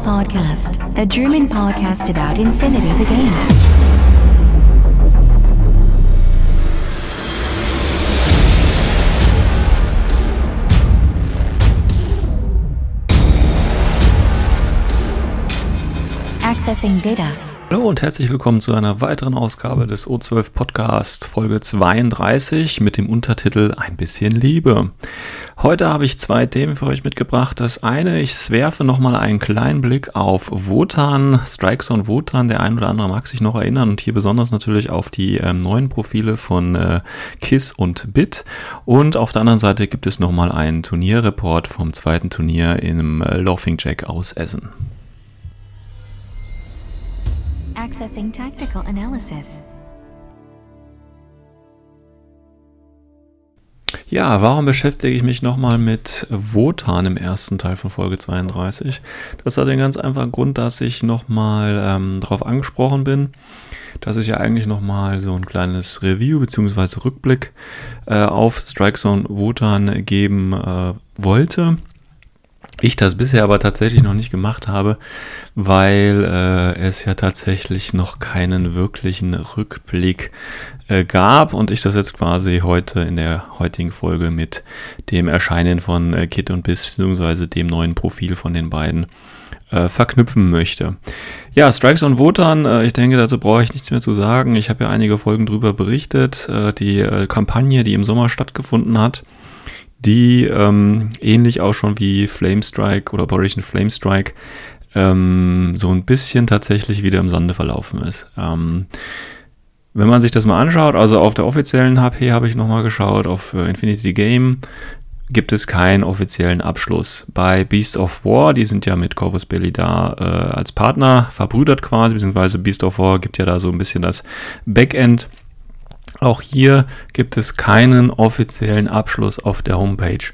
to the O12 Podcast, a German podcast about Infinity the Game. Accessing Data. Hallo und herzlich willkommen zu einer weiteren Ausgabe des O12 Podcast, Folge 32 mit dem Untertitel Ein bisschen Liebe. Heute habe ich zwei Themen für euch mitgebracht. Das eine, ich werfe nochmal einen kleinen Blick auf Wotan, Strikes Wotan. Der ein oder andere mag sich noch erinnern und hier besonders natürlich auf die äh, neuen Profile von äh, KISS und BIT. Und auf der anderen Seite gibt es nochmal einen Turnierreport vom zweiten Turnier im äh, Laughing Jack aus Essen. Accessing Tactical Analysis. Ja, warum beschäftige ich mich nochmal mit Wotan im ersten Teil von Folge 32? Das hat den ganz einfachen Grund, dass ich nochmal ähm, darauf angesprochen bin, dass ich ja eigentlich nochmal so ein kleines Review bzw. Rückblick äh, auf Strikezone Wotan geben äh, wollte ich das bisher aber tatsächlich noch nicht gemacht habe, weil äh, es ja tatsächlich noch keinen wirklichen Rückblick äh, gab und ich das jetzt quasi heute in der heutigen Folge mit dem Erscheinen von äh, Kit und Biss bzw. dem neuen Profil von den beiden äh, verknüpfen möchte. Ja, Strikes on Wotan, äh, ich denke, dazu brauche ich nichts mehr zu sagen. Ich habe ja einige Folgen drüber berichtet. Äh, die Kampagne, die im Sommer stattgefunden hat, die ähm, ähnlich auch schon wie Flamestrike oder Operation Flamestrike ähm, so ein bisschen tatsächlich wieder im Sande verlaufen ist. Ähm, wenn man sich das mal anschaut, also auf der offiziellen HP habe ich nochmal geschaut, auf äh, Infinity Game gibt es keinen offiziellen Abschluss. Bei Beast of War, die sind ja mit Corvus Belli da äh, als Partner verbrüdert quasi, beziehungsweise Beast of War gibt ja da so ein bisschen das Backend auch hier gibt es keinen offiziellen Abschluss auf der Homepage.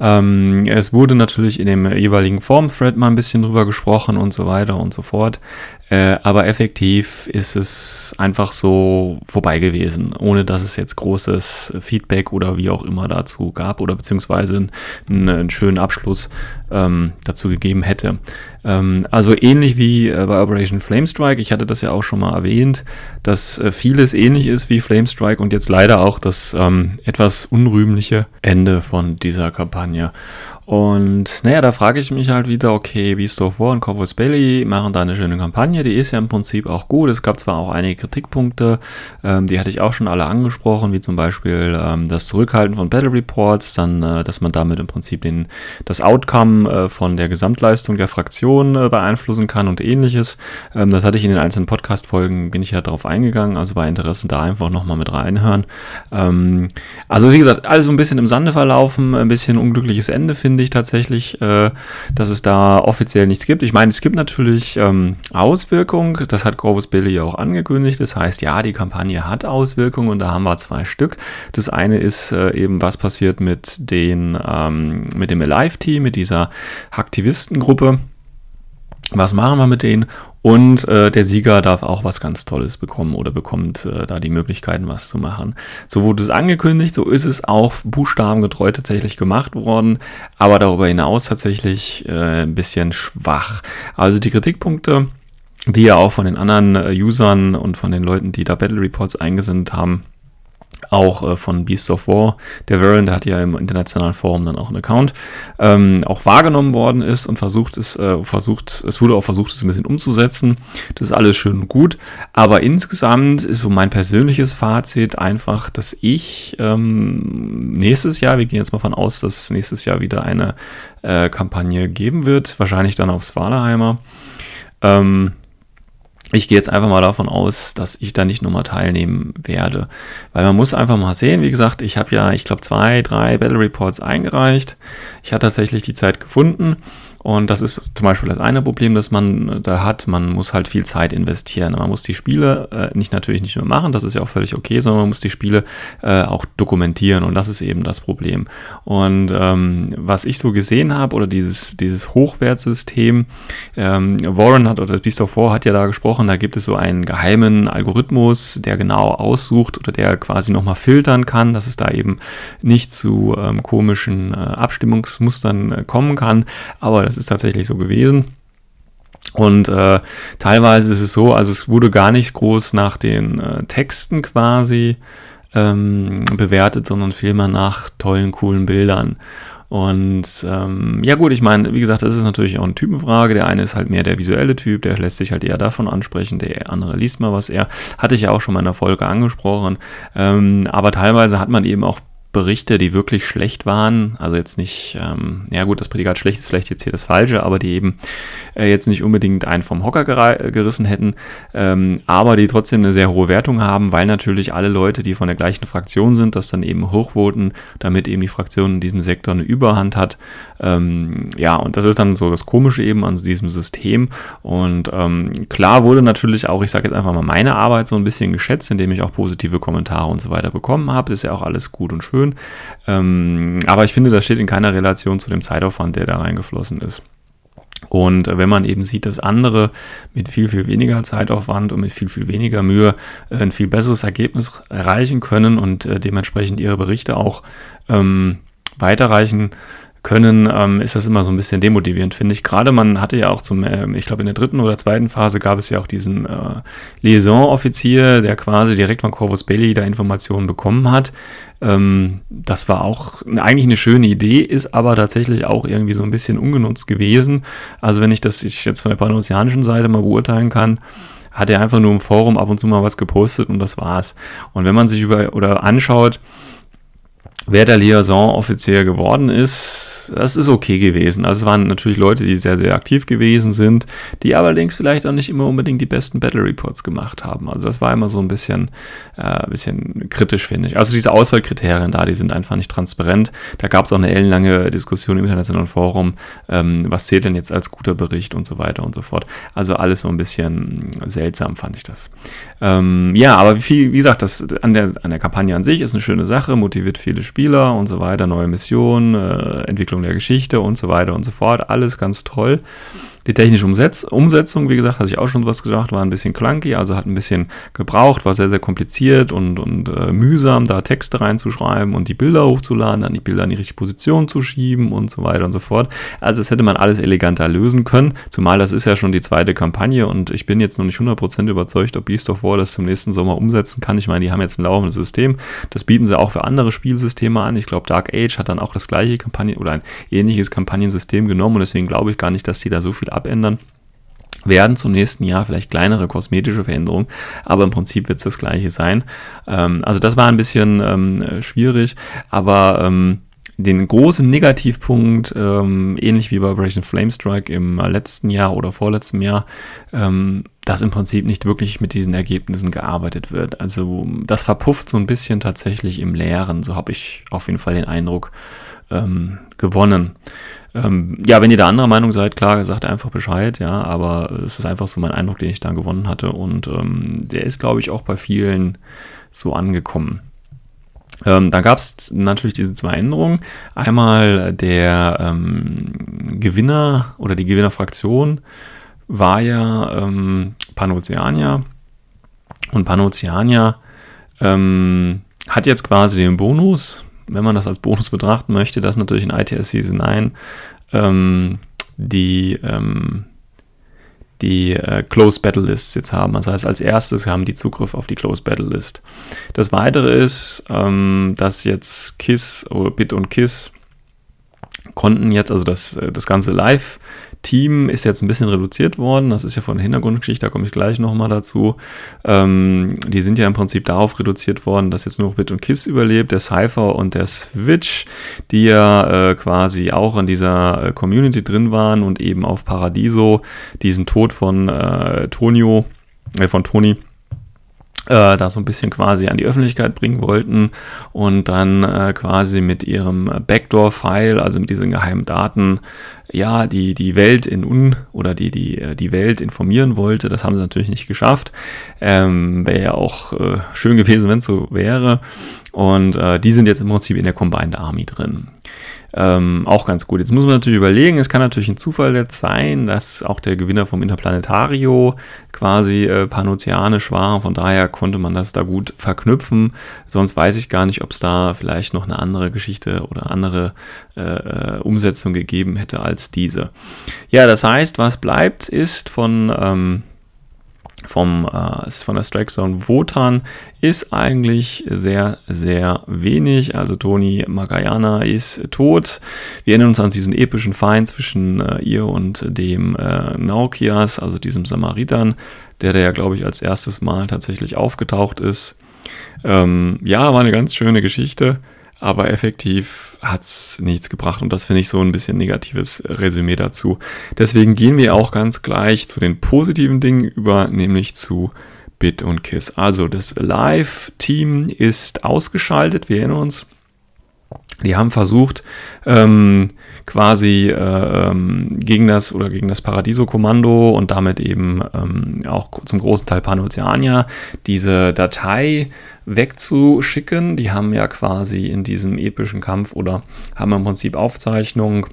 Ähm, es wurde natürlich in dem jeweiligen Forum-Thread mal ein bisschen drüber gesprochen und so weiter und so fort. Äh, aber effektiv ist es einfach so vorbei gewesen, ohne dass es jetzt großes Feedback oder wie auch immer dazu gab oder beziehungsweise einen, einen schönen Abschluss ähm, dazu gegeben hätte. Ähm, also ähnlich wie äh, bei Operation Flamestrike, ich hatte das ja auch schon mal erwähnt, dass äh, vieles ähnlich ist wie Flamestrike und jetzt leider auch das ähm, etwas unrühmliche Ende von dieser Kampagne. Und naja, da frage ich mich halt wieder, okay, Beast of War und Corvus Belly machen da eine schöne Kampagne, die ist ja im Prinzip auch gut. Es gab zwar auch einige Kritikpunkte, ähm, die hatte ich auch schon alle angesprochen, wie zum Beispiel ähm, das Zurückhalten von Battle Reports, dann, äh, dass man damit im Prinzip den, das Outcome äh, von der Gesamtleistung der Fraktion äh, beeinflussen kann und ähnliches. Ähm, das hatte ich in den einzelnen Podcast-Folgen, bin ich ja darauf eingegangen, also bei Interesse da einfach nochmal mit reinhören. Ähm, also wie gesagt, alles so ein bisschen im Sande verlaufen, ein bisschen unglückliches Ende finde finde ich tatsächlich, äh, dass es da offiziell nichts gibt. Ich meine, es gibt natürlich ähm, Auswirkungen, das hat Corvus Billy ja auch angekündigt. Das heißt, ja, die Kampagne hat Auswirkungen und da haben wir zwei Stück. Das eine ist äh, eben, was passiert mit, den, ähm, mit dem Alive-Team, mit dieser Aktivistengruppe was machen wir mit denen? Und äh, der Sieger darf auch was ganz Tolles bekommen oder bekommt äh, da die Möglichkeiten, was zu machen. So wurde es angekündigt, so ist es auch buchstabengetreu tatsächlich gemacht worden, aber darüber hinaus tatsächlich äh, ein bisschen schwach. Also die Kritikpunkte, die ja auch von den anderen äh, Usern und von den Leuten, die da Battle Reports eingesendet haben, auch äh, von Beast of War. Der Varen, der hat ja im internationalen Forum dann auch einen Account, ähm, auch wahrgenommen worden ist und versucht es, äh, versucht, es wurde auch versucht, es ein bisschen umzusetzen. Das ist alles schön und gut. Aber insgesamt ist so mein persönliches Fazit einfach, dass ich ähm, nächstes Jahr, wir gehen jetzt mal von aus, dass es nächstes Jahr wieder eine äh, Kampagne geben wird, wahrscheinlich dann aufs Waleheimer. Ähm, ich gehe jetzt einfach mal davon aus, dass ich da nicht nochmal teilnehmen werde. Weil man muss einfach mal sehen, wie gesagt, ich habe ja, ich glaube, zwei, drei Battle Reports eingereicht. Ich habe tatsächlich die Zeit gefunden. Und das ist zum Beispiel das eine Problem, das man da hat. Man muss halt viel Zeit investieren. Man muss die Spiele äh, nicht natürlich nicht nur machen, das ist ja auch völlig okay, sondern man muss die Spiele äh, auch dokumentieren. Und das ist eben das Problem. Und ähm, was ich so gesehen habe, oder dieses, dieses Hochwertsystem, ähm, Warren hat, oder Beast of War hat ja da gesprochen, da gibt es so einen geheimen Algorithmus, der genau aussucht oder der quasi nochmal filtern kann, dass es da eben nicht zu ähm, komischen äh, Abstimmungsmustern äh, kommen kann. Aber das ist tatsächlich so gewesen. Und äh, teilweise ist es so, also es wurde gar nicht groß nach den äh, Texten quasi ähm, bewertet, sondern vielmehr nach tollen, coolen Bildern. Und ähm, ja gut, ich meine, wie gesagt, das ist natürlich auch eine Typenfrage. Der eine ist halt mehr der visuelle Typ, der lässt sich halt eher davon ansprechen, der andere liest mal was eher. Hatte ich ja auch schon mal in der Folge angesprochen. Ähm, aber teilweise hat man eben auch Berichte, die wirklich schlecht waren, also jetzt nicht, ähm, ja gut, das Prädikat schlecht ist vielleicht jetzt hier das Falsche, aber die eben äh, jetzt nicht unbedingt einen vom Hocker gerissen hätten, ähm, aber die trotzdem eine sehr hohe Wertung haben, weil natürlich alle Leute, die von der gleichen Fraktion sind, das dann eben hochvoten, damit eben die Fraktion in diesem Sektor eine Überhand hat. Ähm, ja, und das ist dann so das Komische eben an diesem System. Und ähm, klar wurde natürlich auch, ich sage jetzt einfach mal, meine Arbeit so ein bisschen geschätzt, indem ich auch positive Kommentare und so weiter bekommen habe. Ist ja auch alles gut und schön schön. Ähm, aber ich finde, das steht in keiner Relation zu dem Zeitaufwand, der da reingeflossen ist. Und wenn man eben sieht, dass andere mit viel, viel weniger Zeitaufwand und mit viel, viel weniger Mühe äh, ein viel besseres Ergebnis erreichen können und äh, dementsprechend ihre Berichte auch ähm, weiterreichen können, ähm, ist das immer so ein bisschen demotivierend, finde ich. Gerade man hatte ja auch zum, äh, ich glaube in der dritten oder zweiten Phase gab es ja auch diesen äh, Liaison-Offizier, der quasi direkt von Corvus Belli da Informationen bekommen hat. Ähm, das war auch eigentlich eine schöne Idee, ist aber tatsächlich auch irgendwie so ein bisschen ungenutzt gewesen. Also wenn ich das ich jetzt von der panosianischen Seite mal beurteilen kann, hat er einfach nur im Forum ab und zu mal was gepostet und das war's. Und wenn man sich über oder anschaut, wer der Liaison-Offizier geworden ist, das ist okay gewesen. Also es waren natürlich Leute, die sehr, sehr aktiv gewesen sind, die allerdings vielleicht auch nicht immer unbedingt die besten Battle Reports gemacht haben. Also das war immer so ein bisschen, äh, bisschen kritisch, finde ich. Also diese Auswahlkriterien da, die sind einfach nicht transparent. Da gab es auch eine ellenlange Diskussion im internationalen Forum, ähm, was zählt denn jetzt als guter Bericht und so weiter und so fort. Also alles so ein bisschen seltsam, fand ich das. Ähm, ja, aber wie, wie gesagt, das an der, an der Kampagne an sich ist eine schöne Sache, motiviert viele Spieler und so weiter, neue Missionen, äh, Entwicklung der Geschichte und so weiter und so fort. Alles ganz toll. Die technische Umsetz Umsetzung, wie gesagt, hatte ich auch schon was gesagt, war ein bisschen clunky, also hat ein bisschen gebraucht, war sehr, sehr kompliziert und, und äh, mühsam, da Texte reinzuschreiben und die Bilder hochzuladen, dann die Bilder in die richtige Position zu schieben und so weiter und so fort. Also das hätte man alles eleganter lösen können, zumal das ist ja schon die zweite Kampagne und ich bin jetzt noch nicht 100% überzeugt, ob Beast of War das zum nächsten Sommer umsetzen kann. Ich meine, die haben jetzt ein laufendes System, das bieten sie auch für andere Spielsysteme an. Ich glaube, Dark Age hat dann auch das gleiche Kampagne oder ein ähnliches Kampagnensystem genommen und deswegen glaube ich gar nicht, dass die da so viel abändern werden zum nächsten Jahr vielleicht kleinere kosmetische Veränderungen, aber im Prinzip wird es das gleiche sein. Ähm, also das war ein bisschen ähm, schwierig, aber ähm, den großen Negativpunkt, ähm, ähnlich wie bei Operation Flamestrike im letzten Jahr oder vorletzten Jahr, ähm, dass im Prinzip nicht wirklich mit diesen Ergebnissen gearbeitet wird. Also das verpufft so ein bisschen tatsächlich im Leeren, so habe ich auf jeden Fall den Eindruck ähm, gewonnen. Ähm, ja, wenn ihr da anderer Meinung seid, klar, sagt einfach Bescheid, ja, aber es ist einfach so mein Eindruck, den ich da gewonnen hatte und ähm, der ist, glaube ich, auch bei vielen so angekommen. Ähm, da gab es natürlich diese zwei Änderungen. Einmal der ähm, Gewinner oder die Gewinnerfraktion war ja ähm, Panoceania und Panoceania ähm, hat jetzt quasi den Bonus, wenn man das als Bonus betrachten möchte, dass natürlich in ITS Season 9 ähm, die, ähm, die äh, Close Battle Lists jetzt haben. Das heißt, als erstes haben die Zugriff auf die Close Battle List. Das weitere ist, ähm, dass jetzt KISS oder Bit und KISS konnten jetzt, also das, äh, das ganze Live- Team ist jetzt ein bisschen reduziert worden. Das ist ja von der Hintergrundgeschichte, da komme ich gleich nochmal dazu. Ähm, die sind ja im Prinzip darauf reduziert worden, dass jetzt nur Bit und Kiss überlebt, der Cypher und der Switch, die ja äh, quasi auch in dieser äh, Community drin waren und eben auf Paradiso diesen Tod von äh, Tonio, äh, von Toni äh, da so ein bisschen quasi an die Öffentlichkeit bringen wollten und dann äh, quasi mit ihrem Backdoor-File, also mit diesen geheimen Daten, ja, die, die Welt in un oder die, die, äh, die Welt informieren wollte. Das haben sie natürlich nicht geschafft. Ähm, wäre ja auch äh, schön gewesen, wenn es so wäre. Und äh, die sind jetzt im Prinzip in der Combined Army drin. Ähm, auch ganz gut. Jetzt muss man natürlich überlegen, es kann natürlich ein Zufall jetzt sein, dass auch der Gewinner vom Interplanetario quasi äh, panozeanisch war. Von daher konnte man das da gut verknüpfen. Sonst weiß ich gar nicht, ob es da vielleicht noch eine andere Geschichte oder andere äh, äh, Umsetzung gegeben hätte als diese. Ja, das heißt, was bleibt, ist von ähm, vom, äh, von der Strike Zone Wotan ist eigentlich sehr, sehr wenig. Also Toni Magayana ist tot. Wir erinnern uns an diesen epischen Feind zwischen äh, ihr und dem äh, Naukias, also diesem Samaritern, der, der ja, glaube ich, als erstes Mal tatsächlich aufgetaucht ist. Ähm, ja, war eine ganz schöne Geschichte aber effektiv hat es nichts gebracht und das finde ich so ein bisschen negatives Resümee dazu. Deswegen gehen wir auch ganz gleich zu den positiven Dingen über, nämlich zu Bit und Kiss. Also das Live-Team ist ausgeschaltet, wir erinnern uns. Die haben versucht, ähm, quasi äh, ähm, gegen das oder gegen das Paradiso-Kommando und damit eben ähm, auch zum großen Teil Panoceania diese Datei wegzuschicken. Die haben ja quasi in diesem epischen Kampf oder haben im Prinzip Aufzeichnungen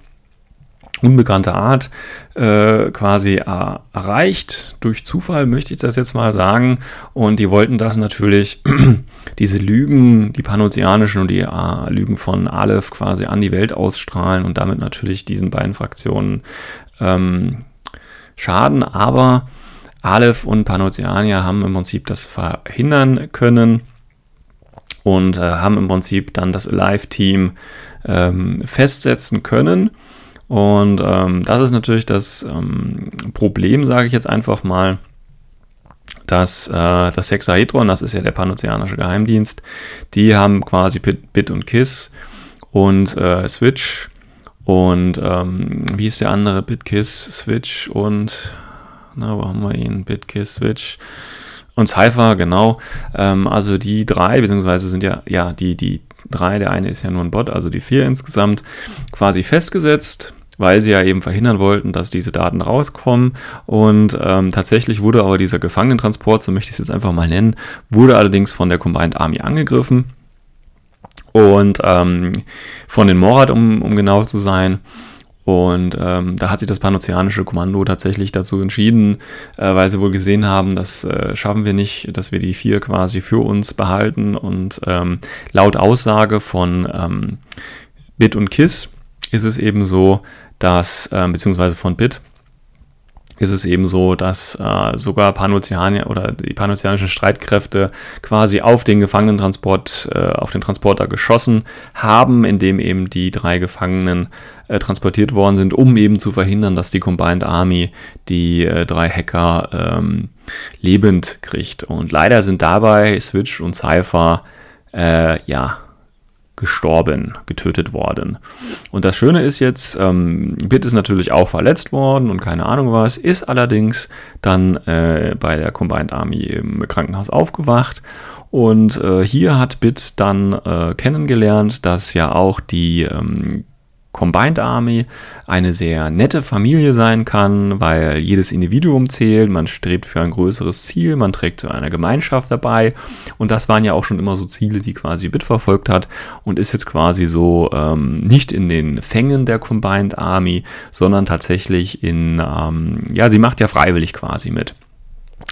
unbekannter Art äh, quasi äh, erreicht. Durch Zufall möchte ich das jetzt mal sagen. Und die wollten das natürlich, diese Lügen, die panozeanischen und die äh, Lügen von Aleph quasi an die Welt ausstrahlen und damit natürlich diesen beiden Fraktionen ähm, schaden. Aber Aleph und Panoceania haben im Prinzip das verhindern können und äh, haben im Prinzip dann das Live-Team ähm, festsetzen können. Und ähm, das ist natürlich das ähm, Problem, sage ich jetzt einfach mal, dass äh, das Hexahedron, das ist ja der panozeanische Geheimdienst, die haben quasi Bit, Bit und Kiss und äh, Switch und ähm, wie ist der andere? BitKiss, Switch und na, wo haben wir ihn? BitKiss, Switch und Cypher, genau. Ähm, also die drei, beziehungsweise sind ja, ja, die, die drei, der eine ist ja nur ein Bot, also die vier insgesamt, quasi festgesetzt weil sie ja eben verhindern wollten, dass diese Daten rauskommen. Und ähm, tatsächlich wurde aber dieser Gefangenentransport, so möchte ich es jetzt einfach mal nennen, wurde allerdings von der Combined Army angegriffen. Und ähm, von den Morad, um, um genau zu sein. Und ähm, da hat sich das panozeanische Kommando tatsächlich dazu entschieden, äh, weil sie wohl gesehen haben, das äh, schaffen wir nicht, dass wir die vier quasi für uns behalten. Und ähm, laut Aussage von ähm, Bit und Kiss ist es eben so, dass, äh, beziehungsweise von Bit, ist es eben so, dass äh, sogar Panozeanier oder die panozeanischen Streitkräfte quasi auf den Gefangenentransport, äh, auf den Transporter geschossen haben, indem eben die drei Gefangenen äh, transportiert worden sind, um eben zu verhindern, dass die Combined Army die äh, drei Hacker ähm, lebend kriegt. Und leider sind dabei Switch und Cypher äh, ja gestorben, getötet worden. Und das Schöne ist jetzt, ähm, Bit ist natürlich auch verletzt worden und keine Ahnung was, ist allerdings dann äh, bei der Combined Army im Krankenhaus aufgewacht. Und äh, hier hat Bit dann äh, kennengelernt, dass ja auch die ähm, Combined Army eine sehr nette Familie sein kann, weil jedes Individuum zählt, man strebt für ein größeres Ziel, man trägt zu einer Gemeinschaft dabei und das waren ja auch schon immer so Ziele, die quasi Bit verfolgt hat und ist jetzt quasi so ähm, nicht in den Fängen der Combined Army, sondern tatsächlich in, ähm, ja, sie macht ja freiwillig quasi mit.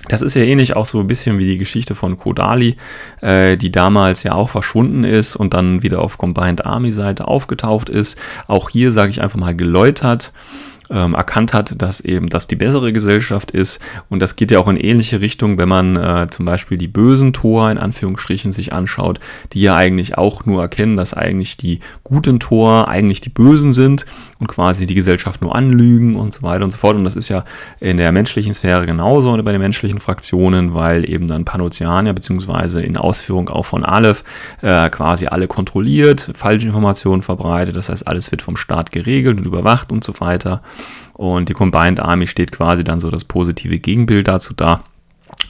Das ist ja ähnlich auch so ein bisschen wie die Geschichte von Kodali, äh, die damals ja auch verschwunden ist und dann wieder auf Combined Army Seite aufgetaucht ist. Auch hier sage ich einfach mal geläutert ähm, erkannt hat, dass eben das die bessere Gesellschaft ist. Und das geht ja auch in ähnliche Richtung, wenn man äh, zum Beispiel die bösen Tor in Anführungsstrichen sich anschaut, die ja eigentlich auch nur erkennen, dass eigentlich die guten Tor eigentlich die Bösen sind und quasi die Gesellschaft nur anlügen und so weiter und so fort. Und das ist ja in der menschlichen Sphäre genauso und bei den menschlichen Fraktionen, weil eben dann Panozeanier beziehungsweise in Ausführung auch von Aleph äh, quasi alle kontrolliert, Falschinformationen verbreitet, das heißt alles wird vom Staat geregelt und überwacht und so weiter. Und die Combined Army steht quasi dann so das positive Gegenbild dazu da.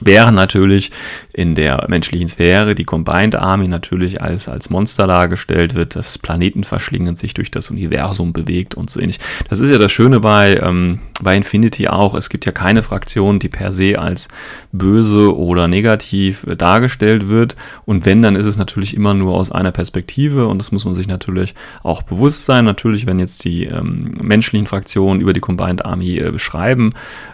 Während natürlich in der menschlichen Sphäre die Combined Army natürlich als, als Monster dargestellt wird, das Planeten verschlingend sich durch das Universum bewegt und so ähnlich. Das ist ja das Schöne bei, ähm, bei Infinity auch. Es gibt ja keine Fraktion, die per se als böse oder negativ dargestellt wird. Und wenn, dann ist es natürlich immer nur aus einer Perspektive. Und das muss man sich natürlich auch bewusst sein. Natürlich, wenn jetzt die ähm, menschlichen Fraktionen über die Combined Army äh, beschreiben,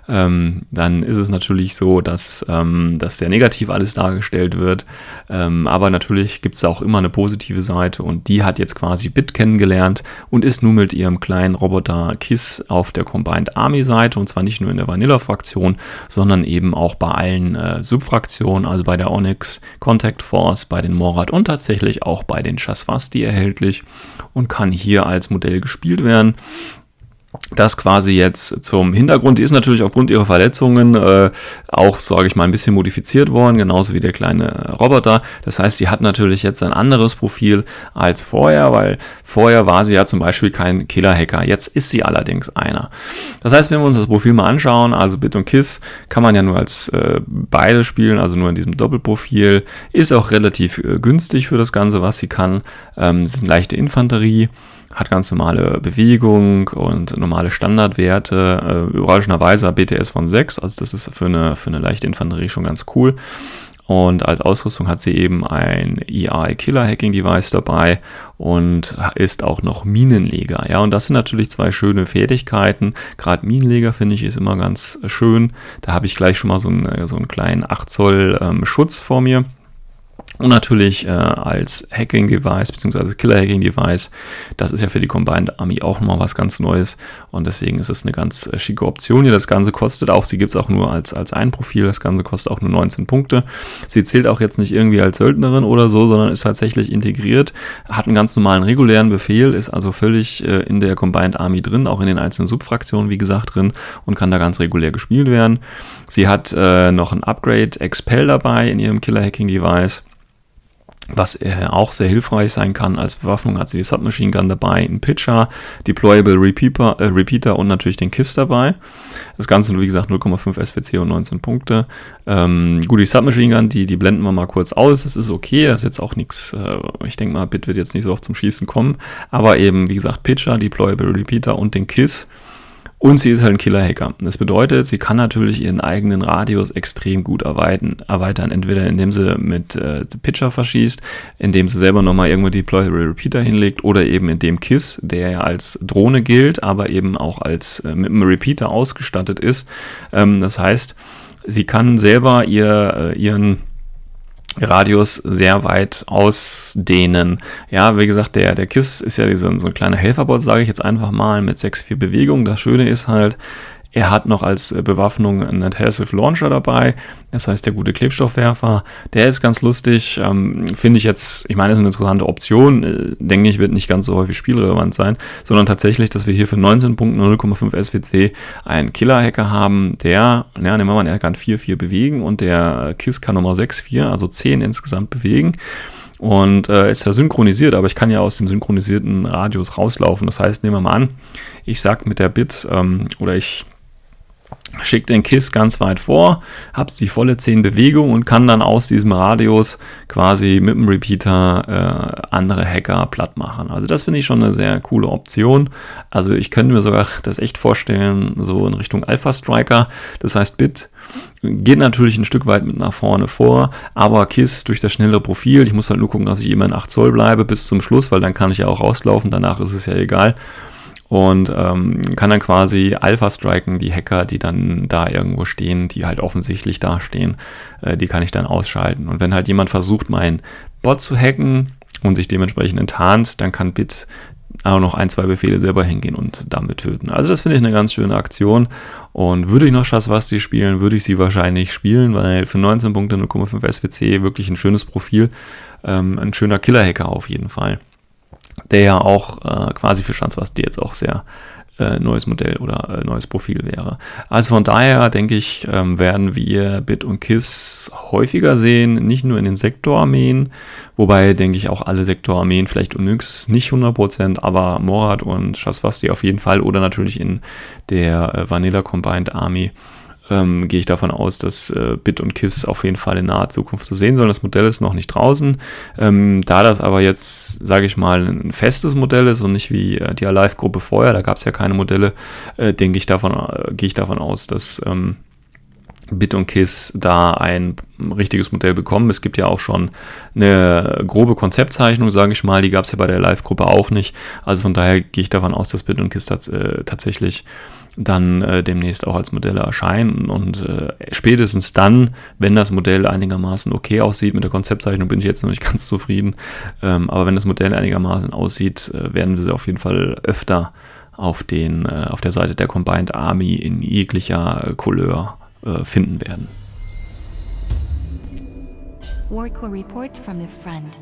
ähm, dann ist es natürlich so, dass ähm, das sehr negativ alles dargestellt wird. Ähm, aber natürlich gibt es auch immer eine positive Seite. Und die hat jetzt quasi Bit kennengelernt und ist nun mit ihrem kleinen Roboter KISS auf der Combined Army Seite. Und zwar nicht nur in der Vanilla-Fraktion, sondern eben auch bei allen äh, Subfraktionen, also bei der Onyx Contact Force, bei den Morad und tatsächlich auch bei den Chasvasti erhältlich und kann hier als Modell gespielt werden das quasi jetzt zum Hintergrund. Die ist natürlich aufgrund ihrer Verletzungen äh, auch, sage ich mal, ein bisschen modifiziert worden, genauso wie der kleine Roboter. Das heißt, sie hat natürlich jetzt ein anderes Profil als vorher, weil vorher war sie ja zum Beispiel kein Killer-Hacker. Jetzt ist sie allerdings einer. Das heißt, wenn wir uns das Profil mal anschauen, also Bit und Kiss, kann man ja nur als äh, beide spielen, also nur in diesem Doppelprofil. Ist auch relativ äh, günstig für das Ganze, was sie kann. Ähm, es ist eine leichte Infanterie hat ganz normale Bewegung und normale Standardwerte. Äh, überraschenderweise BTS von 6, also das ist für eine, für eine leichte Infanterie schon ganz cool. Und als Ausrüstung hat sie eben ein EI Killer Hacking Device dabei und ist auch noch Minenleger. Ja, und das sind natürlich zwei schöne Fertigkeiten. Gerade Minenleger finde ich ist immer ganz schön. Da habe ich gleich schon mal so einen, so einen kleinen 8 Zoll ähm, Schutz vor mir. Und natürlich äh, als Hacking-Device bzw. Killer-Hacking-Device, das ist ja für die Combined Army auch nochmal was ganz Neues und deswegen ist es eine ganz äh, schicke Option hier. Das Ganze kostet auch, sie gibt es auch nur als, als ein Profil, das Ganze kostet auch nur 19 Punkte. Sie zählt auch jetzt nicht irgendwie als Söldnerin oder so, sondern ist tatsächlich integriert, hat einen ganz normalen regulären Befehl, ist also völlig äh, in der Combined Army drin, auch in den einzelnen Subfraktionen, wie gesagt, drin und kann da ganz regulär gespielt werden. Sie hat äh, noch ein Upgrade Expel dabei in ihrem Killer-Hacking-Device was äh, auch sehr hilfreich sein kann als Bewaffnung, hat sie die Submachine Gun dabei, ein Pitcher, Deployable Repeater, äh, Repeater und natürlich den KISS dabei. Das Ganze, wie gesagt, 0,5 SWC und 19 Punkte. Ähm, gut, die Submachine Gun, die, die blenden wir mal kurz aus. Das ist okay, das ist jetzt auch nichts, äh, ich denke mal, Bit wird jetzt nicht so oft zum Schießen kommen. Aber eben, wie gesagt, Pitcher, Deployable Repeater und den KISS. Und sie ist halt ein Killer-Hacker. Das bedeutet, sie kann natürlich ihren eigenen Radius extrem gut erweitern. erweitern. Entweder indem sie mit äh, Pitcher verschießt, indem sie selber nochmal irgendwo Deployable Repeater hinlegt oder eben indem KISS, der ja als Drohne gilt, aber eben auch als äh, mit einem Repeater ausgestattet ist. Ähm, das heißt, sie kann selber ihr, äh, ihren Radius sehr weit ausdehnen. Ja, wie gesagt, der, der KISS ist ja so, so ein kleiner Helferbot, sage ich jetzt einfach mal, mit 6-4 Bewegungen. Das Schöne ist halt, er hat noch als äh, Bewaffnung einen Adhesive Launcher dabei, das heißt der gute Klebstoffwerfer. Der ist ganz lustig, ähm, finde ich jetzt, ich meine, ist eine interessante Option, äh, denke ich, wird nicht ganz so häufig spielrelevant sein, sondern tatsächlich, dass wir hier für 19 Punkte 0,5 SWC einen Killer-Hacker haben, der, ja, nehmen wir mal, er kann 4-4 bewegen und der KISS kann nochmal 6-4, also 10 insgesamt bewegen und äh, ist ja synchronisiert, aber ich kann ja aus dem synchronisierten Radius rauslaufen. Das heißt, nehmen wir mal an, ich sage mit der Bit ähm, oder ich schicke den KISS ganz weit vor, habe die volle 10 Bewegungen und kann dann aus diesem Radius quasi mit dem Repeater äh, andere Hacker platt machen. Also das finde ich schon eine sehr coole Option. Also ich könnte mir sogar das echt vorstellen, so in Richtung Alpha Striker. Das heißt, Bit geht natürlich ein Stück weit mit nach vorne vor, aber KISS durch das schnelle Profil, ich muss halt nur gucken, dass ich immer in 8 Zoll bleibe bis zum Schluss, weil dann kann ich ja auch rauslaufen, danach ist es ja egal und ähm, kann dann quasi Alpha striken, die Hacker, die dann da irgendwo stehen, die halt offensichtlich da stehen, äh, die kann ich dann ausschalten. Und wenn halt jemand versucht, meinen Bot zu hacken und sich dementsprechend enttarnt, dann kann Bit auch noch ein, zwei Befehle selber hingehen und damit töten. Also das finde ich eine ganz schöne Aktion und würde ich noch Shaswasti spielen, würde ich sie wahrscheinlich spielen, weil für 19 Punkte 0,5 SWC wirklich ein schönes Profil, ähm, ein schöner Killer-Hacker auf jeden Fall der ja auch äh, quasi für Schanzwasti jetzt auch sehr äh, neues Modell oder äh, neues Profil wäre. Also von daher denke ich, ähm, werden wir Bit und KISS häufiger sehen, nicht nur in den Sektorarmeen, wobei denke ich auch alle Sektorarmeen, vielleicht Onyx nicht 100%, aber Morat und Shaswasti auf jeden Fall oder natürlich in der äh, Vanilla Combined Army ähm, gehe ich davon aus, dass äh, Bit und KISS auf jeden Fall in naher Zukunft zu sehen sollen. Das Modell ist noch nicht draußen. Ähm, da das aber jetzt, sage ich mal, ein festes Modell ist und nicht wie äh, die Alive-Gruppe vorher, da gab es ja keine Modelle, äh, denke ich davon, äh, gehe ich davon aus, dass ähm, Bit und Kiss da ein richtiges Modell bekommen. Es gibt ja auch schon eine grobe Konzeptzeichnung, sage ich mal, die gab es ja bei der Live-Gruppe auch nicht. Also von daher gehe ich davon aus, dass Bit und Kiss tats äh, tatsächlich dann äh, demnächst auch als Modelle erscheinen und äh, spätestens dann, wenn das Modell einigermaßen okay aussieht, mit der Konzeptzeichnung bin ich jetzt noch nicht ganz zufrieden, ähm, aber wenn das Modell einigermaßen aussieht, äh, werden wir sie auf jeden Fall öfter auf, den, äh, auf der Seite der Combined Army in jeglicher Couleur äh, finden werden. Warco Report from the front.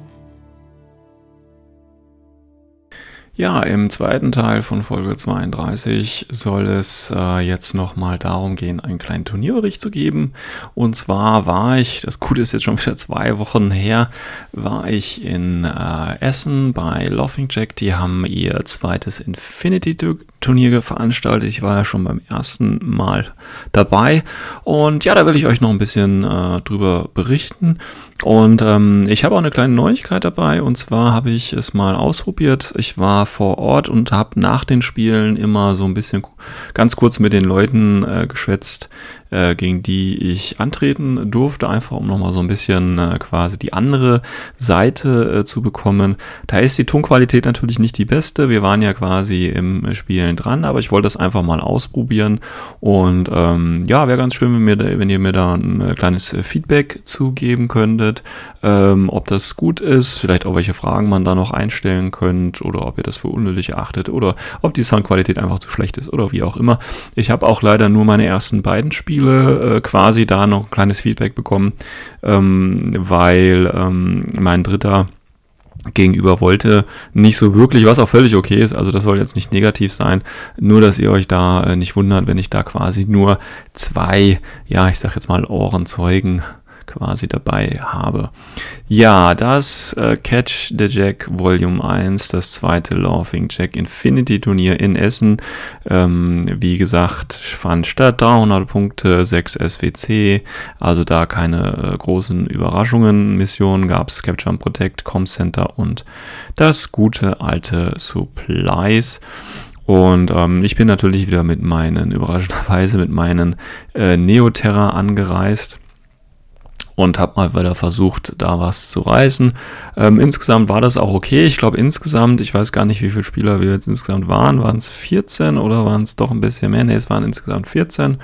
Ja, im zweiten Teil von Folge 32 soll es äh, jetzt nochmal darum gehen, einen kleinen Turnierbericht zu geben. Und zwar war ich, das Gute ist jetzt schon wieder zwei Wochen her, war ich in äh, Essen bei Laughing Jack. Die haben ihr zweites Infinity-Turnier veranstaltet. Ich war ja schon beim ersten Mal dabei. Und ja, da will ich euch noch ein bisschen äh, drüber berichten. Und ähm, ich habe auch eine kleine Neuigkeit dabei. Und zwar habe ich es mal ausprobiert. Ich war vor Ort und habe nach den Spielen immer so ein bisschen ganz kurz mit den Leuten äh, geschwätzt, äh, gegen die ich antreten durfte, einfach um nochmal so ein bisschen äh, quasi die andere Seite äh, zu bekommen. Da ist die Tonqualität natürlich nicht die beste. Wir waren ja quasi im Spielen dran, aber ich wollte das einfach mal ausprobieren. Und ähm, ja, wäre ganz schön, wenn, mir, wenn ihr mir da ein äh, kleines Feedback zugeben könntet, ähm, ob das gut ist, vielleicht auch welche Fragen man da noch einstellen könnt oder ob ihr das für unnötig erachtet oder ob die Soundqualität einfach zu schlecht ist oder wie auch immer. Ich habe auch leider nur meine ersten beiden Spiele Spiele äh, quasi da noch ein kleines Feedback bekommen, ähm, weil ähm, mein dritter gegenüber wollte nicht so wirklich, was auch völlig okay ist, also das soll jetzt nicht negativ sein, nur dass ihr euch da äh, nicht wundert, wenn ich da quasi nur zwei, ja, ich sag jetzt mal Ohrenzeugen quasi dabei habe. Ja, das äh, Catch the Jack Volume 1, das zweite Laughing Jack Infinity Turnier in Essen. Ähm, wie gesagt, fand statt 300 Punkte, 6 SWC, also da keine äh, großen Überraschungen. Missionen gab es Capture and Protect, Com Center und das gute alte Supplies. Und ähm, ich bin natürlich wieder mit meinen, überraschenderweise mit meinen äh, Neoterra angereist und habe mal wieder versucht, da was zu reißen. Ähm, insgesamt war das auch okay. Ich glaube insgesamt, ich weiß gar nicht, wie viele Spieler wir jetzt insgesamt waren. Waren es 14 oder waren es doch ein bisschen mehr? Ne, es waren insgesamt 14.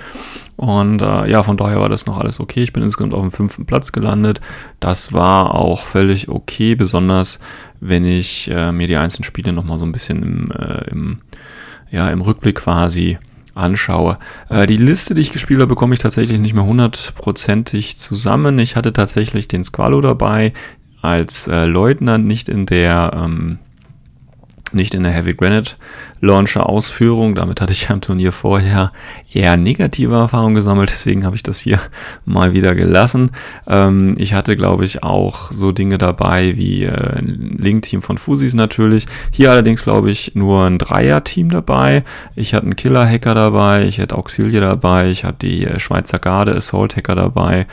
Und äh, ja, von daher war das noch alles okay. Ich bin insgesamt auf dem fünften Platz gelandet. Das war auch völlig okay, besonders wenn ich äh, mir die einzelnen Spiele nochmal so ein bisschen im, äh, im, ja, im Rückblick quasi anschaue. Äh, die Liste, die ich gespielt habe, bekomme ich tatsächlich nicht mehr hundertprozentig zusammen. Ich hatte tatsächlich den Squalo dabei als äh, Leutnant, nicht in der ähm, nicht in der Heavy Granite Launcher Ausführung. Damit hatte ich am Turnier vorher eher negative Erfahrungen gesammelt, deswegen habe ich das hier mal wieder gelassen. Ähm, ich hatte, glaube ich, auch so Dinge dabei wie äh, ein Link-Team von Fusis natürlich. Hier allerdings, glaube ich, nur ein Dreier-Team dabei. Ich hatte einen Killer-Hacker dabei, ich hatte Auxilie dabei, ich hatte die äh, Schweizer Garde Assault-Hacker dabei.